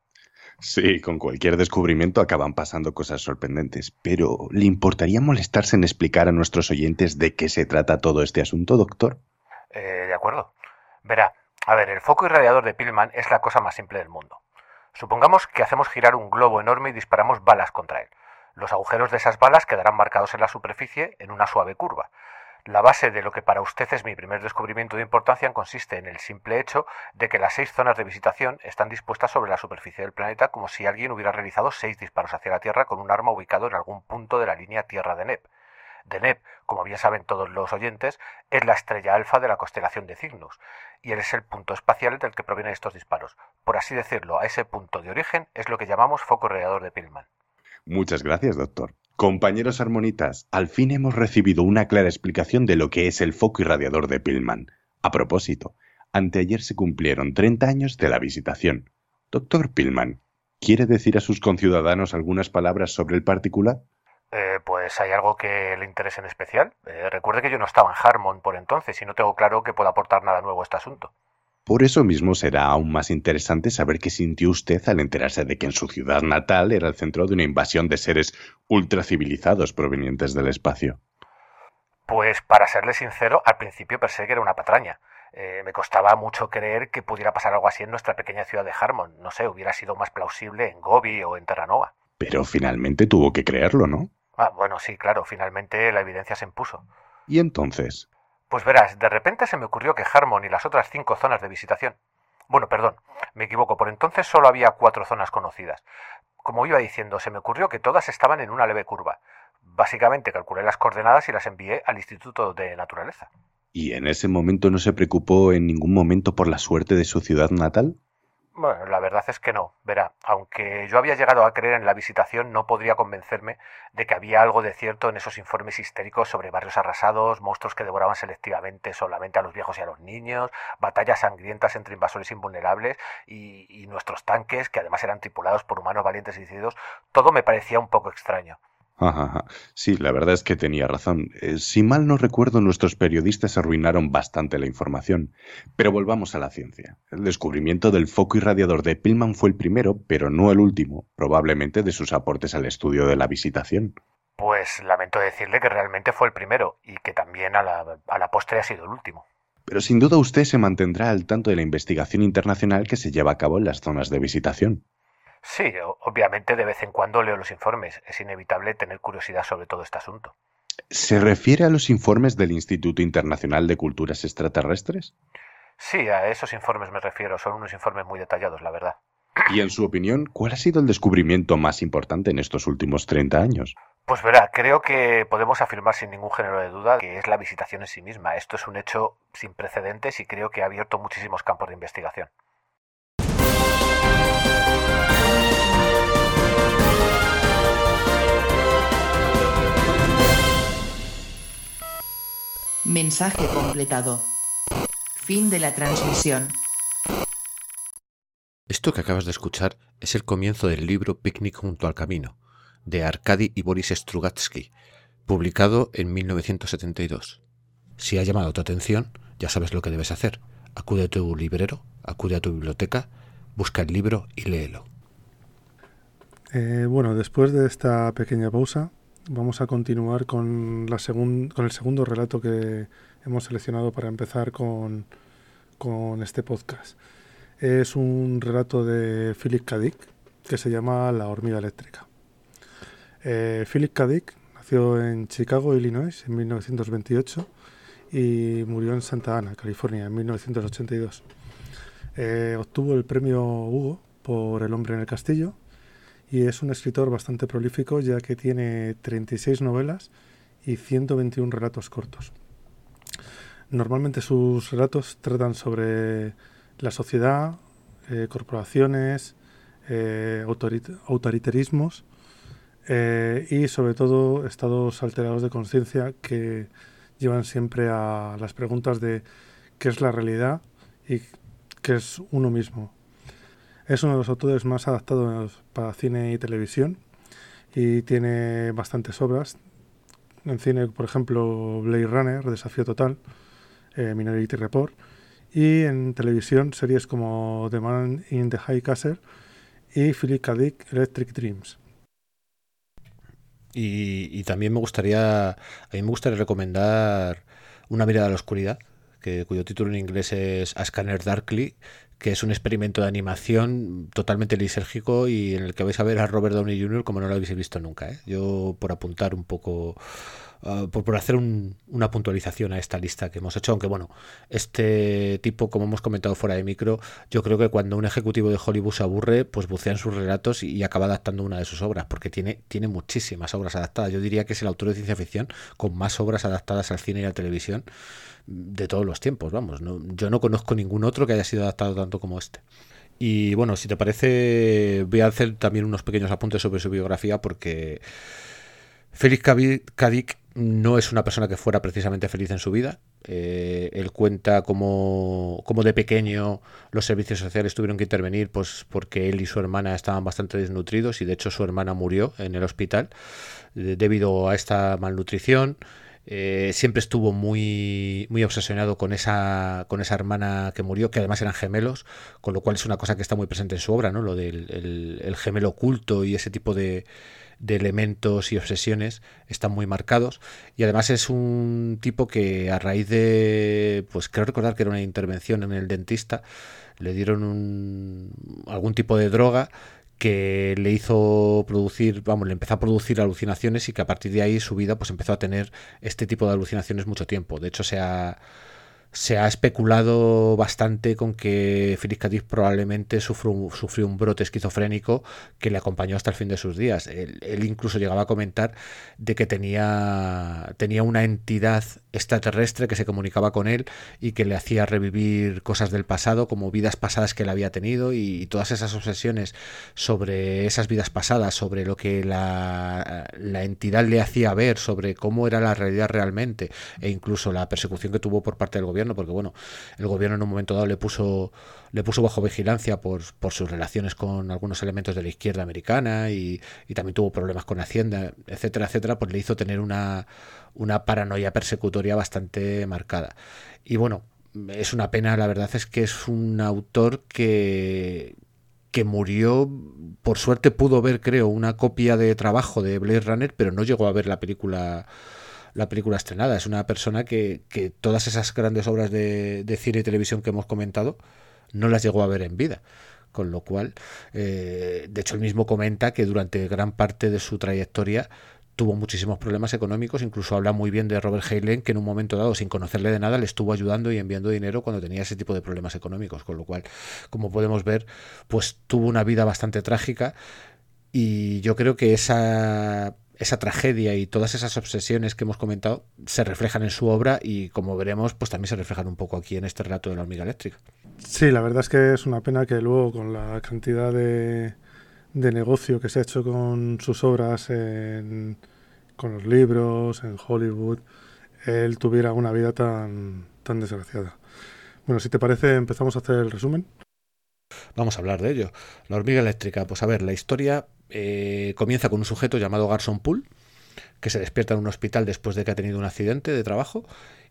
Sí, con cualquier descubrimiento acaban pasando cosas sorprendentes. Pero ¿le importaría molestarse en explicar a nuestros oyentes de qué se trata todo este asunto, doctor? Eh, de acuerdo. Verá, a ver, el foco irradiador de Pillman es la cosa más simple del mundo. Supongamos que hacemos girar un globo enorme y disparamos balas contra él. Los agujeros de esas balas quedarán marcados en la superficie en una suave curva. La base de lo que para usted es mi primer descubrimiento de importancia consiste en el simple hecho de que las seis zonas de visitación están dispuestas sobre la superficie del planeta como si alguien hubiera realizado seis disparos hacia la Tierra con un arma ubicado en algún punto de la línea Tierra de Nep. Deneb, como bien saben todos los oyentes, es la estrella alfa de la constelación de Cygnus, y él es el punto espacial del que provienen estos disparos. Por así decirlo, a ese punto de origen es lo que llamamos foco irradiador de Pillman. Muchas gracias, doctor. Compañeros armonitas, al fin hemos recibido una clara explicación de lo que es el foco irradiador de Pillman. A propósito, anteayer se cumplieron 30 años de la visitación. Doctor Pillman, ¿quiere decir a sus conciudadanos algunas palabras sobre el particular? Eh, pues hay algo que le interese en especial. Eh, recuerde que yo no estaba en Harmon por entonces y no tengo claro que pueda aportar nada nuevo a este asunto. Por eso mismo será aún más interesante saber qué sintió usted al enterarse de que en su ciudad natal era el centro de una invasión de seres ultracivilizados provenientes del espacio. Pues para serle sincero, al principio pensé que era una patraña. Eh, me costaba mucho creer que pudiera pasar algo así en nuestra pequeña ciudad de Harmon. No sé, hubiera sido más plausible en Gobi o en Terranova. Pero finalmente tuvo que creerlo, ¿no? Ah, bueno, sí, claro, finalmente la evidencia se impuso. ¿Y entonces? Pues verás, de repente se me ocurrió que Harmon y las otras cinco zonas de visitación. Bueno, perdón, me equivoco, por entonces solo había cuatro zonas conocidas. Como iba diciendo, se me ocurrió que todas estaban en una leve curva. Básicamente calculé las coordenadas y las envié al Instituto de Naturaleza. ¿Y en ese momento no se preocupó en ningún momento por la suerte de su ciudad natal? Bueno, la verdad es que no. Verá, aunque yo había llegado a creer en la visitación, no podría convencerme de que había algo de cierto en esos informes histéricos sobre barrios arrasados, monstruos que devoraban selectivamente solamente a los viejos y a los niños, batallas sangrientas entre invasores invulnerables y, y nuestros tanques, que además eran tripulados por humanos valientes y decididos. Todo me parecía un poco extraño. Ajá, Sí, la verdad es que tenía razón. Eh, si mal no recuerdo, nuestros periodistas arruinaron bastante la información. Pero volvamos a la ciencia. El descubrimiento del foco irradiador de Pillman fue el primero, pero no el último, probablemente de sus aportes al estudio de la visitación. Pues lamento decirle que realmente fue el primero y que también a la, a la postre ha sido el último. Pero sin duda usted se mantendrá al tanto de la investigación internacional que se lleva a cabo en las zonas de visitación. Sí, obviamente de vez en cuando leo los informes. Es inevitable tener curiosidad sobre todo este asunto. ¿Se refiere a los informes del Instituto Internacional de Culturas Extraterrestres? Sí, a esos informes me refiero. Son unos informes muy detallados, la verdad. Y en su opinión, ¿cuál ha sido el descubrimiento más importante en estos últimos 30 años? Pues verá, creo que podemos afirmar sin ningún género de duda que es la visitación en sí misma. Esto es un hecho sin precedentes y creo que ha abierto muchísimos campos de investigación. Mensaje completado. Fin de la transmisión. Esto que acabas de escuchar es el comienzo del libro Picnic junto al camino, de Arkady y Boris Strugatsky, publicado en 1972. Si ha llamado tu atención, ya sabes lo que debes hacer. Acude a tu librero, acude a tu biblioteca, busca el libro y léelo. Eh, bueno, después de esta pequeña pausa, vamos a continuar con, la con el segundo relato que hemos seleccionado para empezar con, con este podcast. Es un relato de Philip K. Dick que se llama La hormiga eléctrica. Eh, Philip K. Dick nació en Chicago, Illinois, en 1928 y murió en Santa Ana, California, en 1982. Eh, obtuvo el premio Hugo por El hombre en el castillo y es un escritor bastante prolífico ya que tiene 36 novelas y 121 relatos cortos. Normalmente sus relatos tratan sobre la sociedad, eh, corporaciones, eh, autoritarismos eh, y sobre todo estados alterados de conciencia que llevan siempre a las preguntas de qué es la realidad y qué es uno mismo. Es uno de los autores más adaptados para cine y televisión y tiene bastantes obras. En cine, por ejemplo, Blade Runner, Desafío Total, eh, Minority Report, y en televisión series como The Man in the High Castle y Philip K. Electric Dreams. Y, y, también me gustaría, a mí me gustaría recomendar Una mirada a la oscuridad, que, cuyo título en inglés es A Scanner Darkly, que es un experimento de animación totalmente lisérgico y en el que vais a ver a Robert Downey Jr. como no lo habéis visto nunca. ¿eh? Yo por apuntar un poco, uh, por, hacer un, una puntualización a esta lista que hemos hecho, aunque bueno, este tipo, como hemos comentado fuera de micro, yo creo que cuando un ejecutivo de Hollywood se aburre, pues bucea en sus relatos y, y acaba adaptando una de sus obras, porque tiene, tiene muchísimas obras adaptadas. Yo diría que es el autor de ciencia ficción con más obras adaptadas al cine y a la televisión de todos los tiempos, vamos. No, yo no conozco ningún otro que haya sido adaptado tanto como este. Y bueno, si te parece, voy a hacer también unos pequeños apuntes sobre su biografía porque Félix Kadik no es una persona que fuera precisamente feliz en su vida. Eh, él cuenta como, como, de pequeño los servicios sociales tuvieron que intervenir pues porque él y su hermana estaban bastante desnutridos y de hecho su hermana murió en el hospital eh, debido a esta malnutrición. Eh, siempre estuvo muy, muy obsesionado con esa, con esa hermana que murió, que además eran gemelos, con lo cual es una cosa que está muy presente en su obra, ¿no? Lo del el, el gemelo oculto y ese tipo de, elementos y obsesiones están muy marcados. Y además es un tipo que a raíz de, pues creo recordar que era una intervención en el dentista, le dieron algún tipo de droga que le hizo producir, vamos, le empezó a producir alucinaciones y que a partir de ahí su vida pues empezó a tener este tipo de alucinaciones mucho tiempo. De hecho, se se ha especulado bastante con que Philip K. probablemente sufrió, sufrió, un brote esquizofrénico que le acompañó hasta el fin de sus días. Él, él, incluso llegaba a comentar de que tenía, tenía una entidad extraterrestre que se comunicaba con él y que le hacía revivir cosas del pasado, como vidas pasadas que él había tenido y, y todas esas obsesiones sobre esas vidas pasadas, sobre lo que la, la entidad le hacía ver, sobre cómo era la realidad realmente e incluso la persecución que tuvo por parte del gobierno porque bueno, el gobierno en un momento dado le puso, le puso bajo vigilancia por, por sus relaciones con algunos elementos de la izquierda americana y, y, también tuvo problemas con Hacienda, etcétera, etcétera, pues le hizo tener una, una paranoia persecutoria bastante marcada. Y bueno, es una pena, la verdad es que es un autor que, que murió, por suerte pudo ver, creo, una copia de trabajo de Blade Runner, pero no llegó a ver la película la película estrenada. Es una persona que, que todas esas grandes obras de, de, cine y televisión que hemos comentado no las llegó a ver en vida. Con lo cual, eh, de hecho, él mismo comenta que durante gran parte de su trayectoria tuvo muchísimos problemas económicos, incluso habla muy bien de Robert Heinlein, que en un momento dado, sin conocerle de nada, le estuvo ayudando y enviando dinero cuando tenía ese tipo de problemas económicos, con lo cual, como podemos ver, pues tuvo una vida bastante trágica y yo creo que esa esa tragedia y todas esas obsesiones que hemos comentado se reflejan en su obra y como veremos pues también se reflejan un poco aquí en este relato de la hormiga eléctrica. Sí, la verdad es que es una pena que luego con la cantidad de, de negocio que se ha hecho con sus obras, en, con los libros, en Hollywood, él tuviera una vida tan, tan desgraciada. Bueno, si te parece empezamos a hacer el resumen. Vamos a hablar de ello. La hormiga eléctrica, pues a ver, la historia eh, comienza con un sujeto llamado Garson Poole, que se despierta en un hospital después de que ha tenido un accidente de trabajo,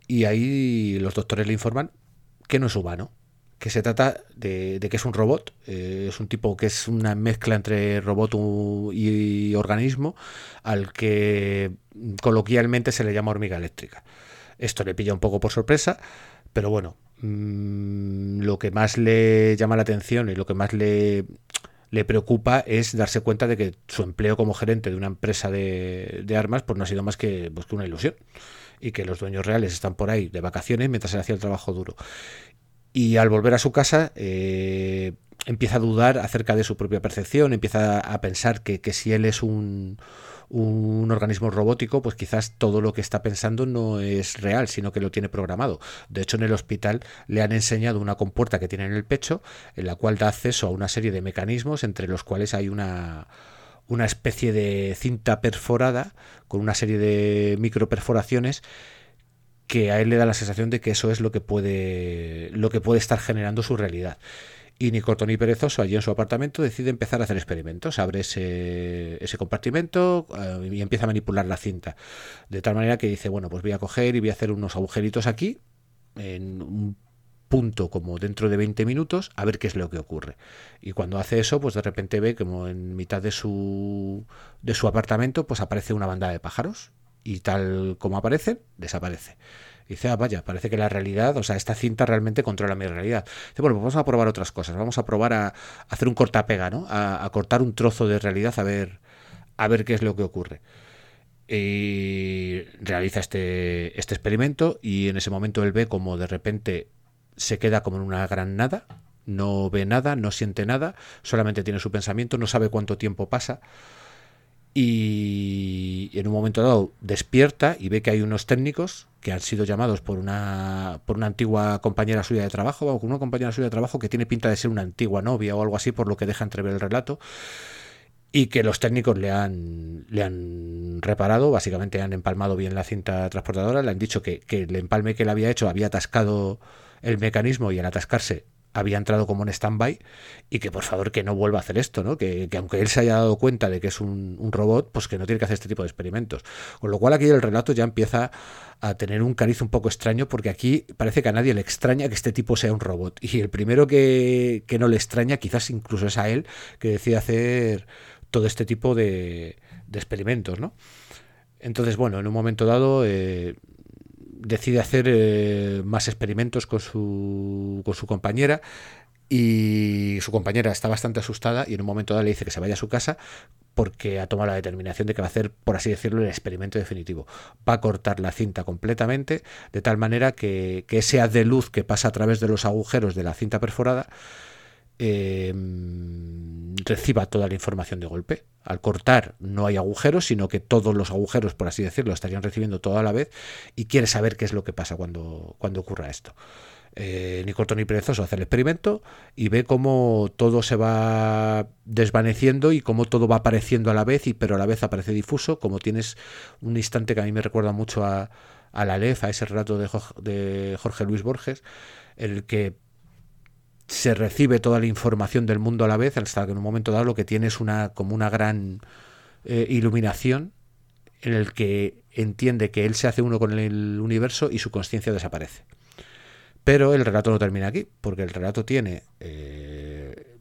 y ahí los doctores le informan que no es humano, que se trata de, que es un robot, eh, es un tipo que es una mezcla entre robot y organismo, al que coloquialmente se le llama hormiga eléctrica. Esto le pilla un poco por sorpresa, pero bueno, mmm, lo que más le llama la atención y lo que más le le preocupa es darse cuenta de que su empleo como gerente de una empresa de, armas pues no ha sido más que, pues, que una ilusión y que los dueños reales están por ahí de vacaciones mientras se hacía el trabajo duro. Y al volver a su casa eh, empieza a dudar acerca de su propia percepción, empieza a pensar que si él es un, un organismo robótico, pues quizás todo lo que está pensando no es real, sino que lo tiene programado. De hecho, en el hospital le han enseñado una compuerta que tiene en el pecho, en la cual da acceso a una serie de mecanismos, entre los cuales hay una una especie de cinta perforada con una serie de microperforaciones que a él le da la sensación de que eso es lo que puede lo que puede estar generando su realidad. Y ni corto ni perezoso, allí en su apartamento, decide empezar a hacer experimentos. Abre ese, ese compartimento uh, y empieza a manipular la cinta. De tal manera que dice, bueno, pues voy a coger y voy a hacer unos agujeritos aquí, en un punto como dentro de 20 minutos, a ver qué es lo que ocurre. Y cuando hace eso, pues de repente ve como en mitad de su, de su apartamento, pues aparece una banda de pájaros. Y tal como aparece, desaparece. Y dice, ah, vaya, parece que la realidad, o sea, esta cinta realmente controla mi realidad. Dice, bueno, pues vamos a probar otras cosas, vamos a probar a, hacer un cortapega, ¿no? A, a, cortar un trozo de realidad a ver, a ver qué es lo que ocurre. Y realiza este, este experimento y en ese momento él ve como de repente se queda como en una gran nada, no ve nada, no siente nada, solamente tiene su pensamiento, no sabe cuánto tiempo pasa y en un momento dado despierta y ve que hay unos técnicos que han sido llamados por una por una antigua compañera suya de trabajo o con una compañera suya de trabajo que tiene pinta de ser una antigua novia o algo así por lo que deja entrever el relato y que los técnicos le han le han reparado básicamente han empalmado bien la cinta transportadora le han dicho que, que el empalme que le había hecho había atascado el mecanismo y al atascarse había entrado como en stand-by y que por favor que no vuelva a hacer esto, ¿no? Que, que aunque él se haya dado cuenta de que es un, un, robot, pues que no tiene que hacer este tipo de experimentos. Con lo cual aquí el relato ya empieza a tener un cariz un poco extraño porque aquí parece que a nadie le extraña que este tipo sea un robot. Y el primero que, que no le extraña quizás incluso es a él que decide hacer todo este tipo de, de experimentos, ¿no? Entonces, bueno, en un momento dado... Eh, decide hacer eh, más experimentos con su, con su compañera y su compañera está bastante asustada y en un momento dado le dice que se vaya a su casa porque ha tomado la determinación de que va a hacer, por así decirlo, el experimento definitivo. Va a cortar la cinta completamente, de tal manera que, que ese haz de luz que pasa a través de los agujeros de la cinta perforada eh, reciba toda la información de golpe. Al cortar no hay agujeros, sino que todos los agujeros, por así decirlo, estarían recibiendo todo a la vez y quiere saber qué es lo que pasa cuando, cuando ocurra esto. Eh, ni corto ni perezoso hace el experimento y ve cómo todo se va desvaneciendo y cómo todo va apareciendo a la vez, y pero a la vez aparece difuso, como tienes un instante que a mí me recuerda mucho a, a la Lef, a ese relato de Jorge, de Jorge Luis Borges, el que se recibe toda la información del mundo a la vez, hasta que en un momento dado lo que tiene es una, como una gran eh, iluminación en el que entiende que él se hace uno con el universo y su conciencia desaparece. Pero el relato no termina aquí, porque el relato tiene eh,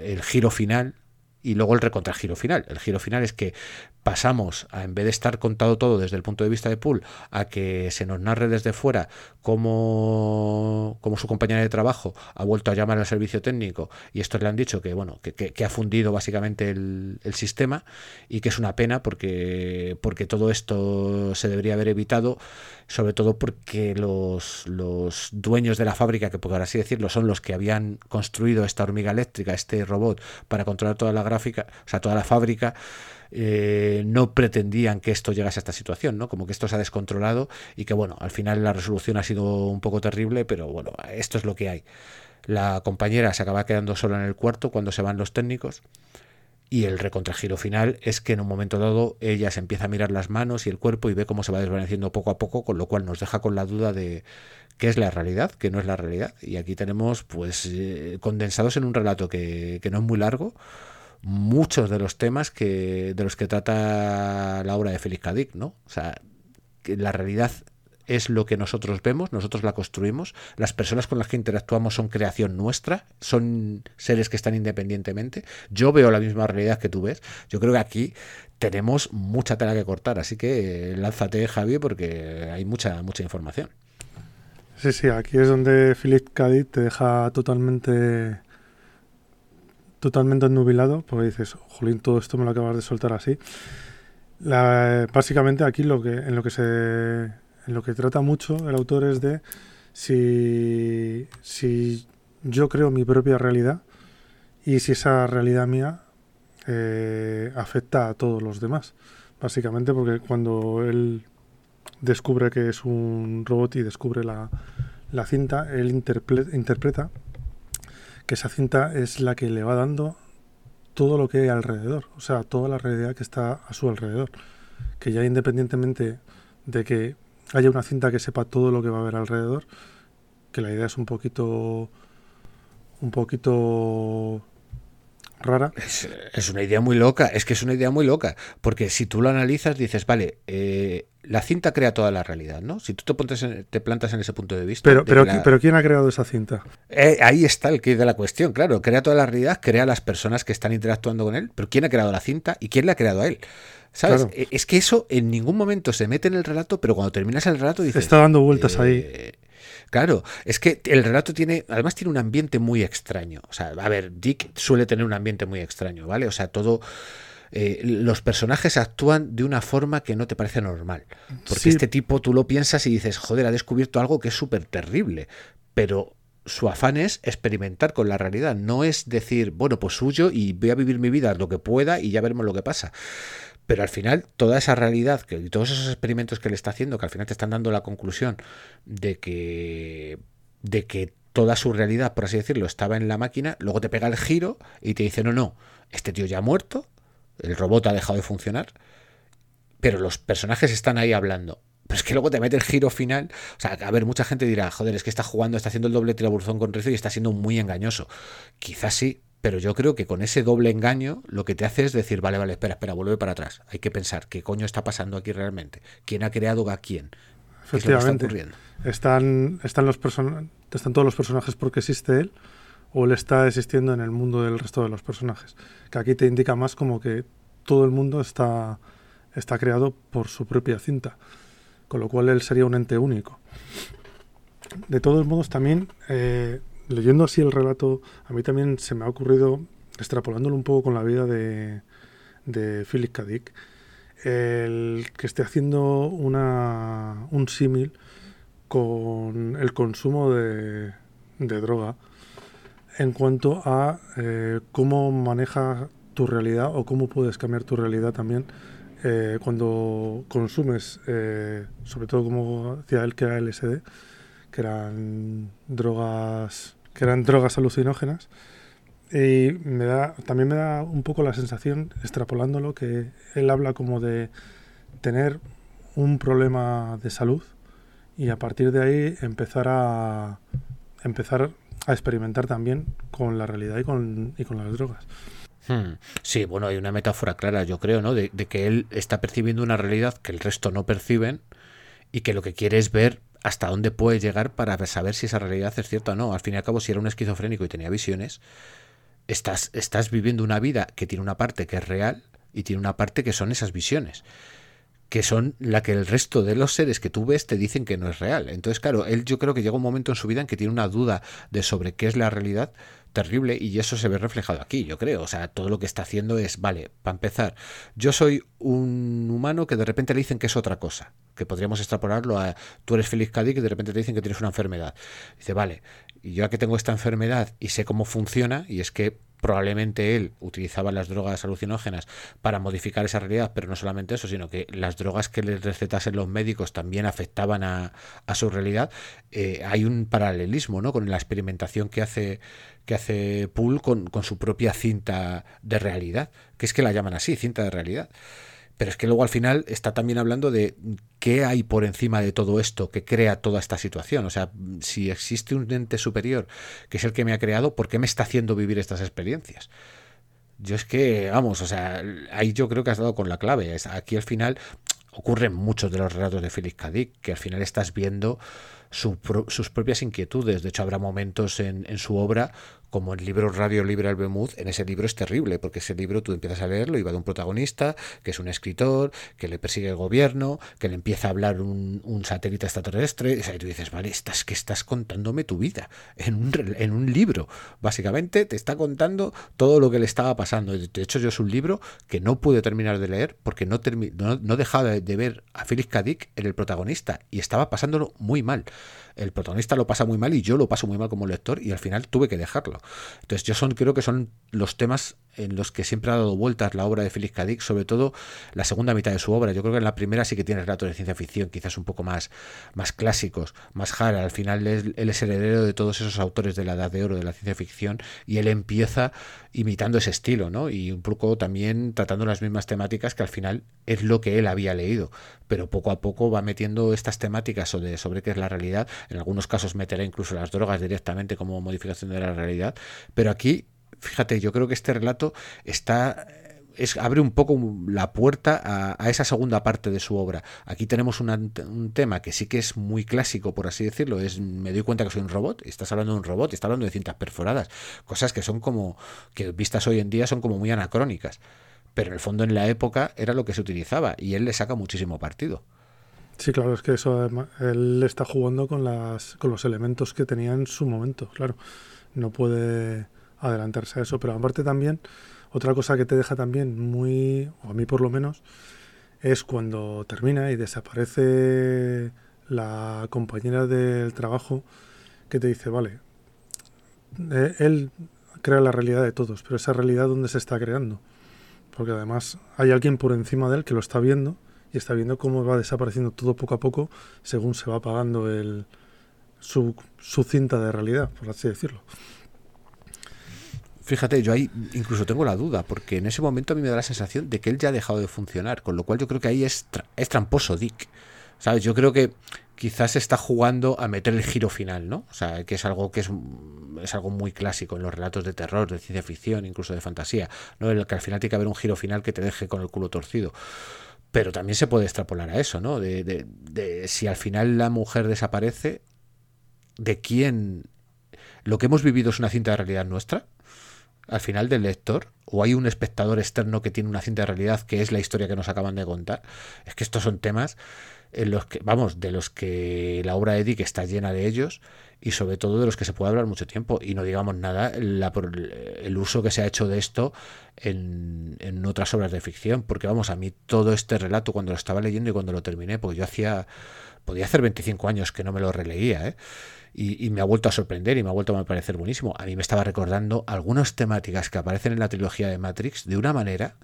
el giro final y luego el recontragiro final. El giro final es que pasamos a, en vez de estar contado todo desde el punto de vista de Pool, a que se nos narre desde fuera cómo, cómo su compañera de trabajo ha vuelto a llamar al servicio técnico y estos le han dicho que bueno que, que, que ha fundido básicamente el, el, sistema y que es una pena porque, porque todo esto se debería haber evitado, sobre todo porque los, los dueños de la fábrica, que por así decirlo, son los que habían construido esta hormiga eléctrica, este robot, para controlar toda la gráfica, o sea, toda la fábrica, eh, no pretendían que esto llegase a esta situación, ¿no? Como que esto se ha descontrolado y que, bueno, al final la resolución ha sido un poco terrible, pero bueno, esto es lo que hay. La compañera se acaba quedando sola en el cuarto cuando se van los técnicos. Y el recontragiro final es que en un momento dado ella se empieza a mirar las manos y el cuerpo y ve cómo se va desvaneciendo poco a poco, con lo cual nos deja con la duda de qué es la realidad, qué no es la realidad. Y aquí tenemos, pues, eh, condensados en un relato que, que no es muy largo, muchos de los temas que de los que trata la obra de Félix Cadic, ¿no? O sea, que la realidad es lo que nosotros vemos, nosotros la construimos, las personas con las que interactuamos son creación nuestra, son seres que están independientemente. Yo veo la misma realidad que tú ves. Yo creo que aquí tenemos mucha tela que cortar, así que lánzate, Javi, porque hay mucha mucha información. Sí, sí, aquí es donde Philip Cadic te deja totalmente totalmente nubilado, porque dices, jolín, todo esto me lo acabas de soltar así. La, básicamente aquí lo que, en lo que se lo que trata mucho el autor es de si, si yo creo mi propia realidad y si esa realidad mía eh, afecta a todos los demás. Básicamente porque cuando él descubre que es un robot y descubre la, la cinta, él interpreta que esa cinta es la que le va dando todo lo que hay alrededor, o sea, toda la realidad que está a su alrededor. Que ya independientemente de que haya una cinta que sepa todo lo que va a haber alrededor, que la idea es un poquito un poquito rara. Es, es, una idea muy loca, es que es una idea muy loca, porque si tú lo analizas dices, vale, eh, la cinta crea toda la realidad, ¿no? Si tú te, pontes en, te plantas en ese punto de vista. Pero, de pero, la... pero ¿quién ha creado esa cinta? Eh, ahí está el que de la cuestión, claro, crea toda la realidad, crea las personas que están interactuando con él, pero ¿quién ha creado la cinta y quién la ha creado a él? ¿Sabes? Claro. Es que eso en ningún momento se mete en el relato, pero cuando terminas el relato dices... Está dando vueltas eh, ahí. Claro, es que el relato tiene, además tiene un ambiente muy extraño. O sea, a ver, Dick suele tener un ambiente muy extraño, ¿vale? O sea, todo... Eh, los personajes actúan de una forma que no te parece normal. Porque sí. este tipo tú lo piensas y dices, joder, ha descubierto algo que es súper terrible. Pero su afán es experimentar con la realidad, no es decir, bueno, pues suyo y voy a vivir mi vida lo que pueda y ya veremos lo que pasa. Pero al final, toda esa realidad que, y todos esos experimentos que le está haciendo, que al final te están dando la conclusión de que, de que toda su realidad, por así decirlo, estaba en la máquina, luego te pega el giro y te dice, no, no, este tío ya ha muerto, el robot ha dejado de funcionar, pero los personajes están ahí hablando. Pero es que luego te mete el giro final. O sea, a ver, mucha gente dirá, joder, es que está jugando, está haciendo el doble tirabuzón con Rezo y está siendo muy engañoso. Quizás sí, pero yo creo que con ese doble engaño lo que te hace es decir, vale, vale, espera, espera, vuelve para atrás. Hay que pensar qué coño está pasando aquí realmente. ¿Quién ha creado a quién? Efectivamente. Es está están, están, los están todos los personajes porque existe él o él está existiendo en el mundo del resto de los personajes. Que aquí te indica más como que todo el mundo está, está creado por su propia cinta. Con lo cual él sería un ente único. De todos modos, también... Eh, leyendo así el relato, a mí también se me ha ocurrido, extrapolándolo un poco con la vida de, de Philip K. El que esté haciendo una, un símil con el consumo de, de droga en cuanto a eh, cómo maneja tu realidad o cómo puedes cambiar tu realidad también eh, cuando consumes, eh, sobre todo como decía él que era LSD, que eran drogas, que eran drogas alucinógenas. Y me da, también me da un poco la sensación, extrapolándolo, que él habla como de tener un problema de salud y a partir de ahí empezar a empezar a experimentar también con la realidad y con, y con las drogas. Hmm. Sí, bueno, hay una metáfora clara, yo creo, ¿no? De, de, que él está percibiendo una realidad que el resto no perciben y que lo que quiere es ver hasta dónde puede llegar para saber si esa realidad es cierta o no. Al fin y al cabo, si era un esquizofrénico y tenía visiones, estás, estás viviendo una vida que tiene una parte que es real y tiene una parte que son esas visiones que son la que el resto de los seres que tú ves te dicen que no es real. Entonces, claro, él yo creo que llega un momento en su vida en que tiene una duda de sobre qué es la realidad terrible y eso se ve reflejado aquí, yo creo. O sea, todo lo que está haciendo es, vale, para empezar, yo soy un humano que de repente le dicen que es otra cosa, que podríamos extrapolarlo a tú eres Félix Cádiz y de repente te dicen que tienes una enfermedad. Dice, vale, y yo que tengo esta enfermedad y sé cómo funciona, y es que probablemente él utilizaba las drogas alucinógenas para modificar esa realidad, pero no solamente eso, sino que las drogas que les recetasen los médicos también afectaban a, a su realidad. Eh, hay un paralelismo ¿no? con la experimentación que hace, que hace Poole con, con su propia cinta de realidad, que es que la llaman así, cinta de realidad. Pero es que luego al final está también hablando de qué hay por encima de todo esto que crea toda esta situación. O sea, si existe un ente superior que es el que me ha creado, ¿por qué me está haciendo vivir estas experiencias? Yo es que, vamos, o sea, ahí yo creo que has dado con la clave. Aquí al final ocurren muchos de los relatos de Félix Kadik, que al final estás viendo su sus propias inquietudes. De hecho, habrá momentos en, en su obra como el libro Radio Libre Albemuth, en ese libro es terrible, porque ese libro tú empiezas a leerlo y va de un protagonista, que es un escritor, que le persigue el gobierno, que le empieza a hablar un, satélite extraterrestre, y tú dices, vale, estás que estás contándome tu vida en un, en un libro. Básicamente te está contando todo lo que le estaba pasando. De hecho, yo es un libro que no pude terminar de leer porque no, no, no dejaba de ver a Félix Kadik en el protagonista y estaba pasándolo muy mal el protagonista lo pasa muy mal y yo lo paso muy mal como lector y al final tuve que dejarlo. Entonces yo son, creo que son los temas en los que siempre ha dado vueltas la obra de Félix Kadik, sobre todo la segunda mitad de su obra. Yo creo que en la primera sí que tiene relatos de ciencia ficción, quizás un poco más, más clásicos, más jara. Al final él, él, es heredero de todos esos autores de la edad de oro de la ciencia ficción y él empieza imitando ese estilo, ¿no? Y un poco también tratando las mismas temáticas que al final es lo que él había leído, pero poco a poco va metiendo estas temáticas sobre, sobre qué es la realidad. En algunos casos meterá incluso las drogas directamente como modificación de la realidad, pero aquí fíjate, yo creo que este relato está es, abre un poco la puerta a, esa segunda parte de su obra. Aquí tenemos un tema que sí que es muy clásico, por así decirlo, es me doy cuenta que soy un robot, estás hablando de un robot, estás hablando de cintas perforadas, cosas que son como, que vistas hoy en día son como muy anacrónicas, pero en el fondo en la época era lo que se utilizaba, y él le saca muchísimo partido. Sí, claro, es que eso él está jugando con, las, con los elementos que tenía en su momento, claro, no puede adelantarse a eso, pero aparte también otra cosa que te deja también muy, o a mí por lo menos, es cuando termina y desaparece la compañera del trabajo que te dice, vale, eh, él crea la realidad de todos, pero esa realidad dónde se está creando. Porque además hay alguien por encima de él que lo está viendo y está viendo cómo va desapareciendo todo poco a poco según se va apagando el, su, su cinta de realidad, por así decirlo. Fíjate, yo ahí incluso tengo la duda, porque en ese momento a mí me da la sensación de que él ya ha dejado de funcionar, con lo cual yo creo que ahí es, tra es tramposo Dick. ¿Sabes? Yo creo que quizás está jugando a meter el giro final, ¿no? O sea, que es algo que es, es algo muy clásico en los relatos de terror, de ciencia ficción, incluso de fantasía, ¿no? El que al final tiene que haber un giro final que te deje con el culo torcido. Pero también se puede extrapolar a eso, ¿no? De, de, de si al final la mujer desaparece, ¿de quién? ¿Lo que hemos vivido es una cinta de realidad nuestra? al final del lector o hay un espectador externo que tiene una cinta de realidad que es la historia que nos acaban de contar. Es que estos son temas en los que, vamos, de los que la obra de Dick está llena de ellos y sobre todo de los que se puede hablar mucho tiempo y no digamos nada el uso que se ha hecho de esto en, en, otras obras de ficción porque vamos a mí todo este relato cuando lo estaba leyendo y cuando lo terminé porque yo hacía podía hacer 25 años que no me lo releía ¿eh? y, y, me ha vuelto a sorprender y me ha vuelto a parecer buenísimo a mí me estaba recordando algunas temáticas que aparecen en la trilogía de Matrix de una manera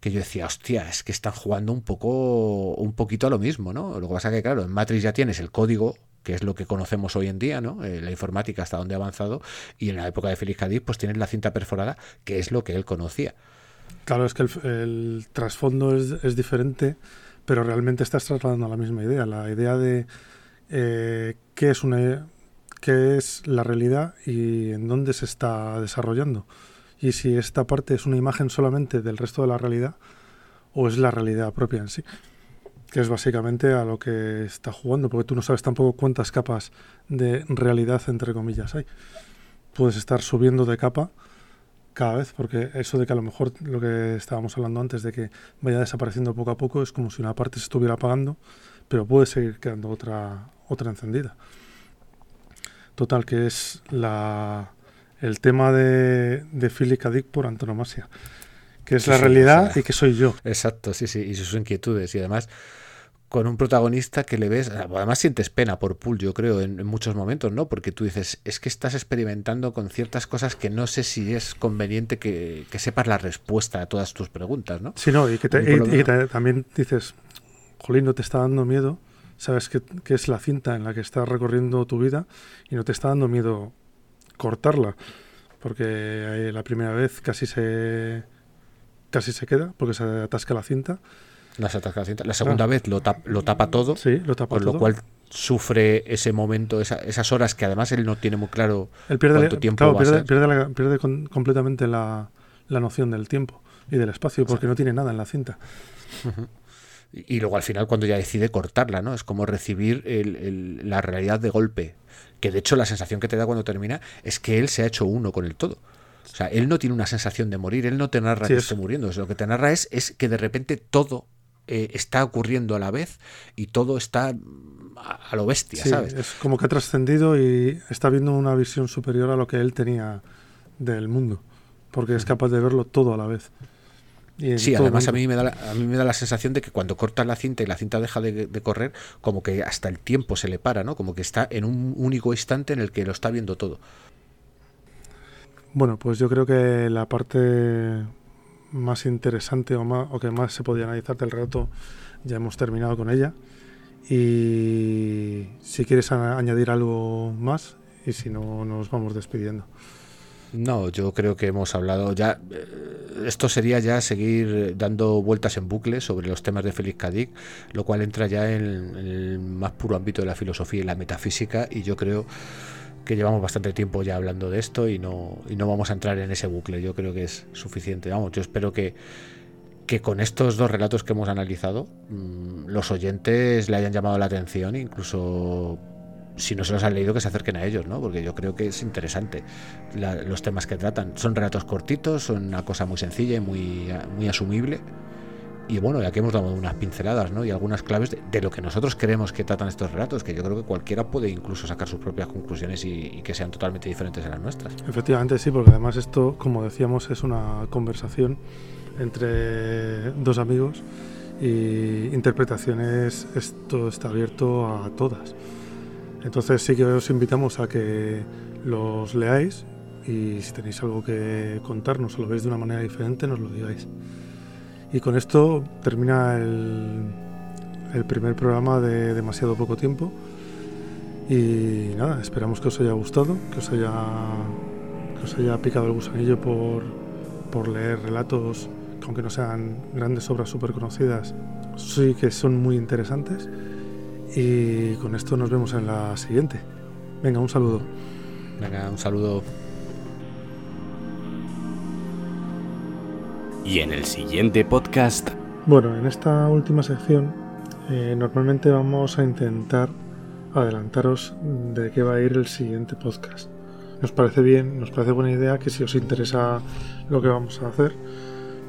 que yo decía, hostia, es que están jugando un poco, un poquito a lo mismo, ¿no? Lo que pasa que, claro, en Matrix ya tienes el código, que es lo que conocemos hoy en día, ¿no? Eh, la informática hasta donde ha avanzado, y en la época de Félix Cadiz, pues tienes la cinta perforada, que es lo que él conocía. Claro, es que el, el trasfondo es, diferente, pero realmente estás trasladando la misma idea, la idea de eh, qué es una qué es la realidad y en dónde se está desarrollando y si esta parte es una imagen solamente del resto de la realidad o es la realidad propia en sí, que es básicamente a lo que está jugando, porque tú no sabes tampoco cuántas capas de realidad, entre comillas, hay. Puedes estar subiendo de capa cada vez, porque eso de que a lo mejor lo que estábamos hablando antes, de que vaya desapareciendo poco a poco, es como si una parte se estuviera apagando, pero puede seguir quedando otra, otra encendida. Total, que es la, el tema de, de Philip K. Dick por antonomasia, que es la realidad y que soy yo. Exacto, sí, sí, y sus inquietudes. Y además, con un protagonista que le ves, además sientes pena por Poole, yo creo, en, en muchos momentos, ¿no? Porque tú dices, es que estás experimentando con ciertas cosas que no sé si es conveniente que, que sepas la respuesta a todas tus preguntas, ¿no? Sí, no, y que, te- y- menos- te- también dices, Jolín, no te está dando miedo, sabes que, que es la cinta en la que estás recorriendo tu vida y no te está dando miedo cortarla, porque eh, la primera vez casi se casi se queda porque se atasca la cinta. Las atasca la. La segunda vez lo, tap- lo tapa todo, Sí, lo tapa con lo cual sufre ese momento, esa- esas horas que además él no tiene muy claro Él pierde, cuánto tiempo claro, va a pierde, ser. pierde la- pierde con- completamente la, la noción del tiempo y del espacio porque no tiene nada en la cinta. Y y luego al final cuando ya decide cortarla, ¿no? Es como recibir el- el- la realidad de golpe. Que de hecho la sensación que te da cuando termina es que él se ha hecho uno con el todo. O sea, él no tiene una sensación de morir, él no te narra Sí, que es- esté muriendo. Lo que te narra es, es que de repente todo eh, está ocurriendo a la vez y todo está mm, a, a lo bestia, Sí, ¿sabes? es como que ha trascendido y está viendo una visión superior a lo que él tenía del mundo, porque es capaz de verlo todo a la vez. Y Sí, además a mí, me da la, a mí me da la sensación de que cuando cortas la cinta y la cinta deja de, de correr, como que hasta el tiempo se le para, ¿no? Como que está en un único instante en el que lo está viendo todo. Bueno, pues yo creo que la parte más interesante o, más, o que más se podía analizar del relato ya hemos terminado con ella. Y si quieres añadir algo más, y si no, nos vamos despidiendo. No, yo creo que hemos hablado ya. eh, Esto sería ya seguir dando vueltas en bucle sobre los temas de Félix Kadik, lo cual entra ya en, en el más puro ámbito de la filosofía y la metafísica, y yo creo que llevamos bastante tiempo ya hablando de esto y no, y no vamos a entrar en ese bucle. Yo creo que es suficiente. Vamos, yo espero que, que con estos dos relatos que hemos analizado, mm, los oyentes le hayan llamado la atención, incluso si no se los han leído, que se acerquen a ellos, ¿no? Porque yo creo que es interesante los temas que tratan. Son relatos cortitos, son una cosa muy sencilla y muy, muy asumible. Y bueno, aquí hemos dado unas pinceladas, ¿no? Y algunas claves de, de lo que nosotros creemos que tratan estos relatos, que yo creo que cualquiera puede incluso sacar sus propias conclusiones y, y que sean totalmente diferentes a las nuestras. Efectivamente, sí, porque además esto, como decíamos, es una conversación entre dos amigos y interpretaciones, esto está abierto a todas. Entonces sí que os invitamos a que los leáis y si tenéis algo que contarnos o lo veis de una manera diferente, nos lo digáis. Y con esto termina el, primer programa de demasiado poco tiempo. Y nada, esperamos que os haya gustado, que os haya, que os haya picado el gusanillo por, por leer relatos que aunque no sean grandes obras súper conocidas, sí que son muy interesantes. Y con esto nos vemos en la siguiente. Venga, un saludo. Venga, un saludo. Y en el siguiente podcast Bueno, en esta última sección eh, normalmente vamos a intentar adelantaros de qué va a ir el siguiente podcast. Nos parece bien, nos parece buena idea que si os interesa lo que vamos a hacer,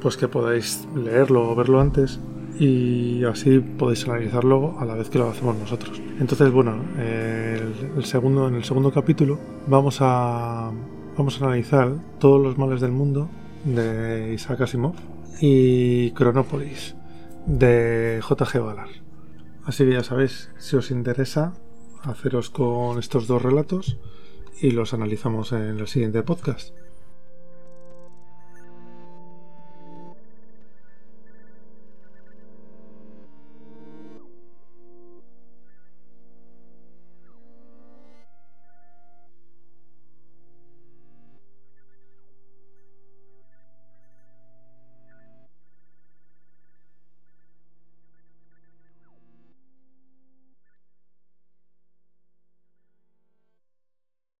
pues que podáis leerlo o verlo antes y así podéis analizarlo a la vez que lo hacemos nosotros. Entonces, bueno, el, segundo, en el segundo capítulo vamos a, vamos a analizar todos los males del mundo de Isaac Asimov y Chronopolis de J.G. Ballard. Así que ya sabéis, si os interesa, haceros con estos dos relatos y los analizamos en el siguiente podcast.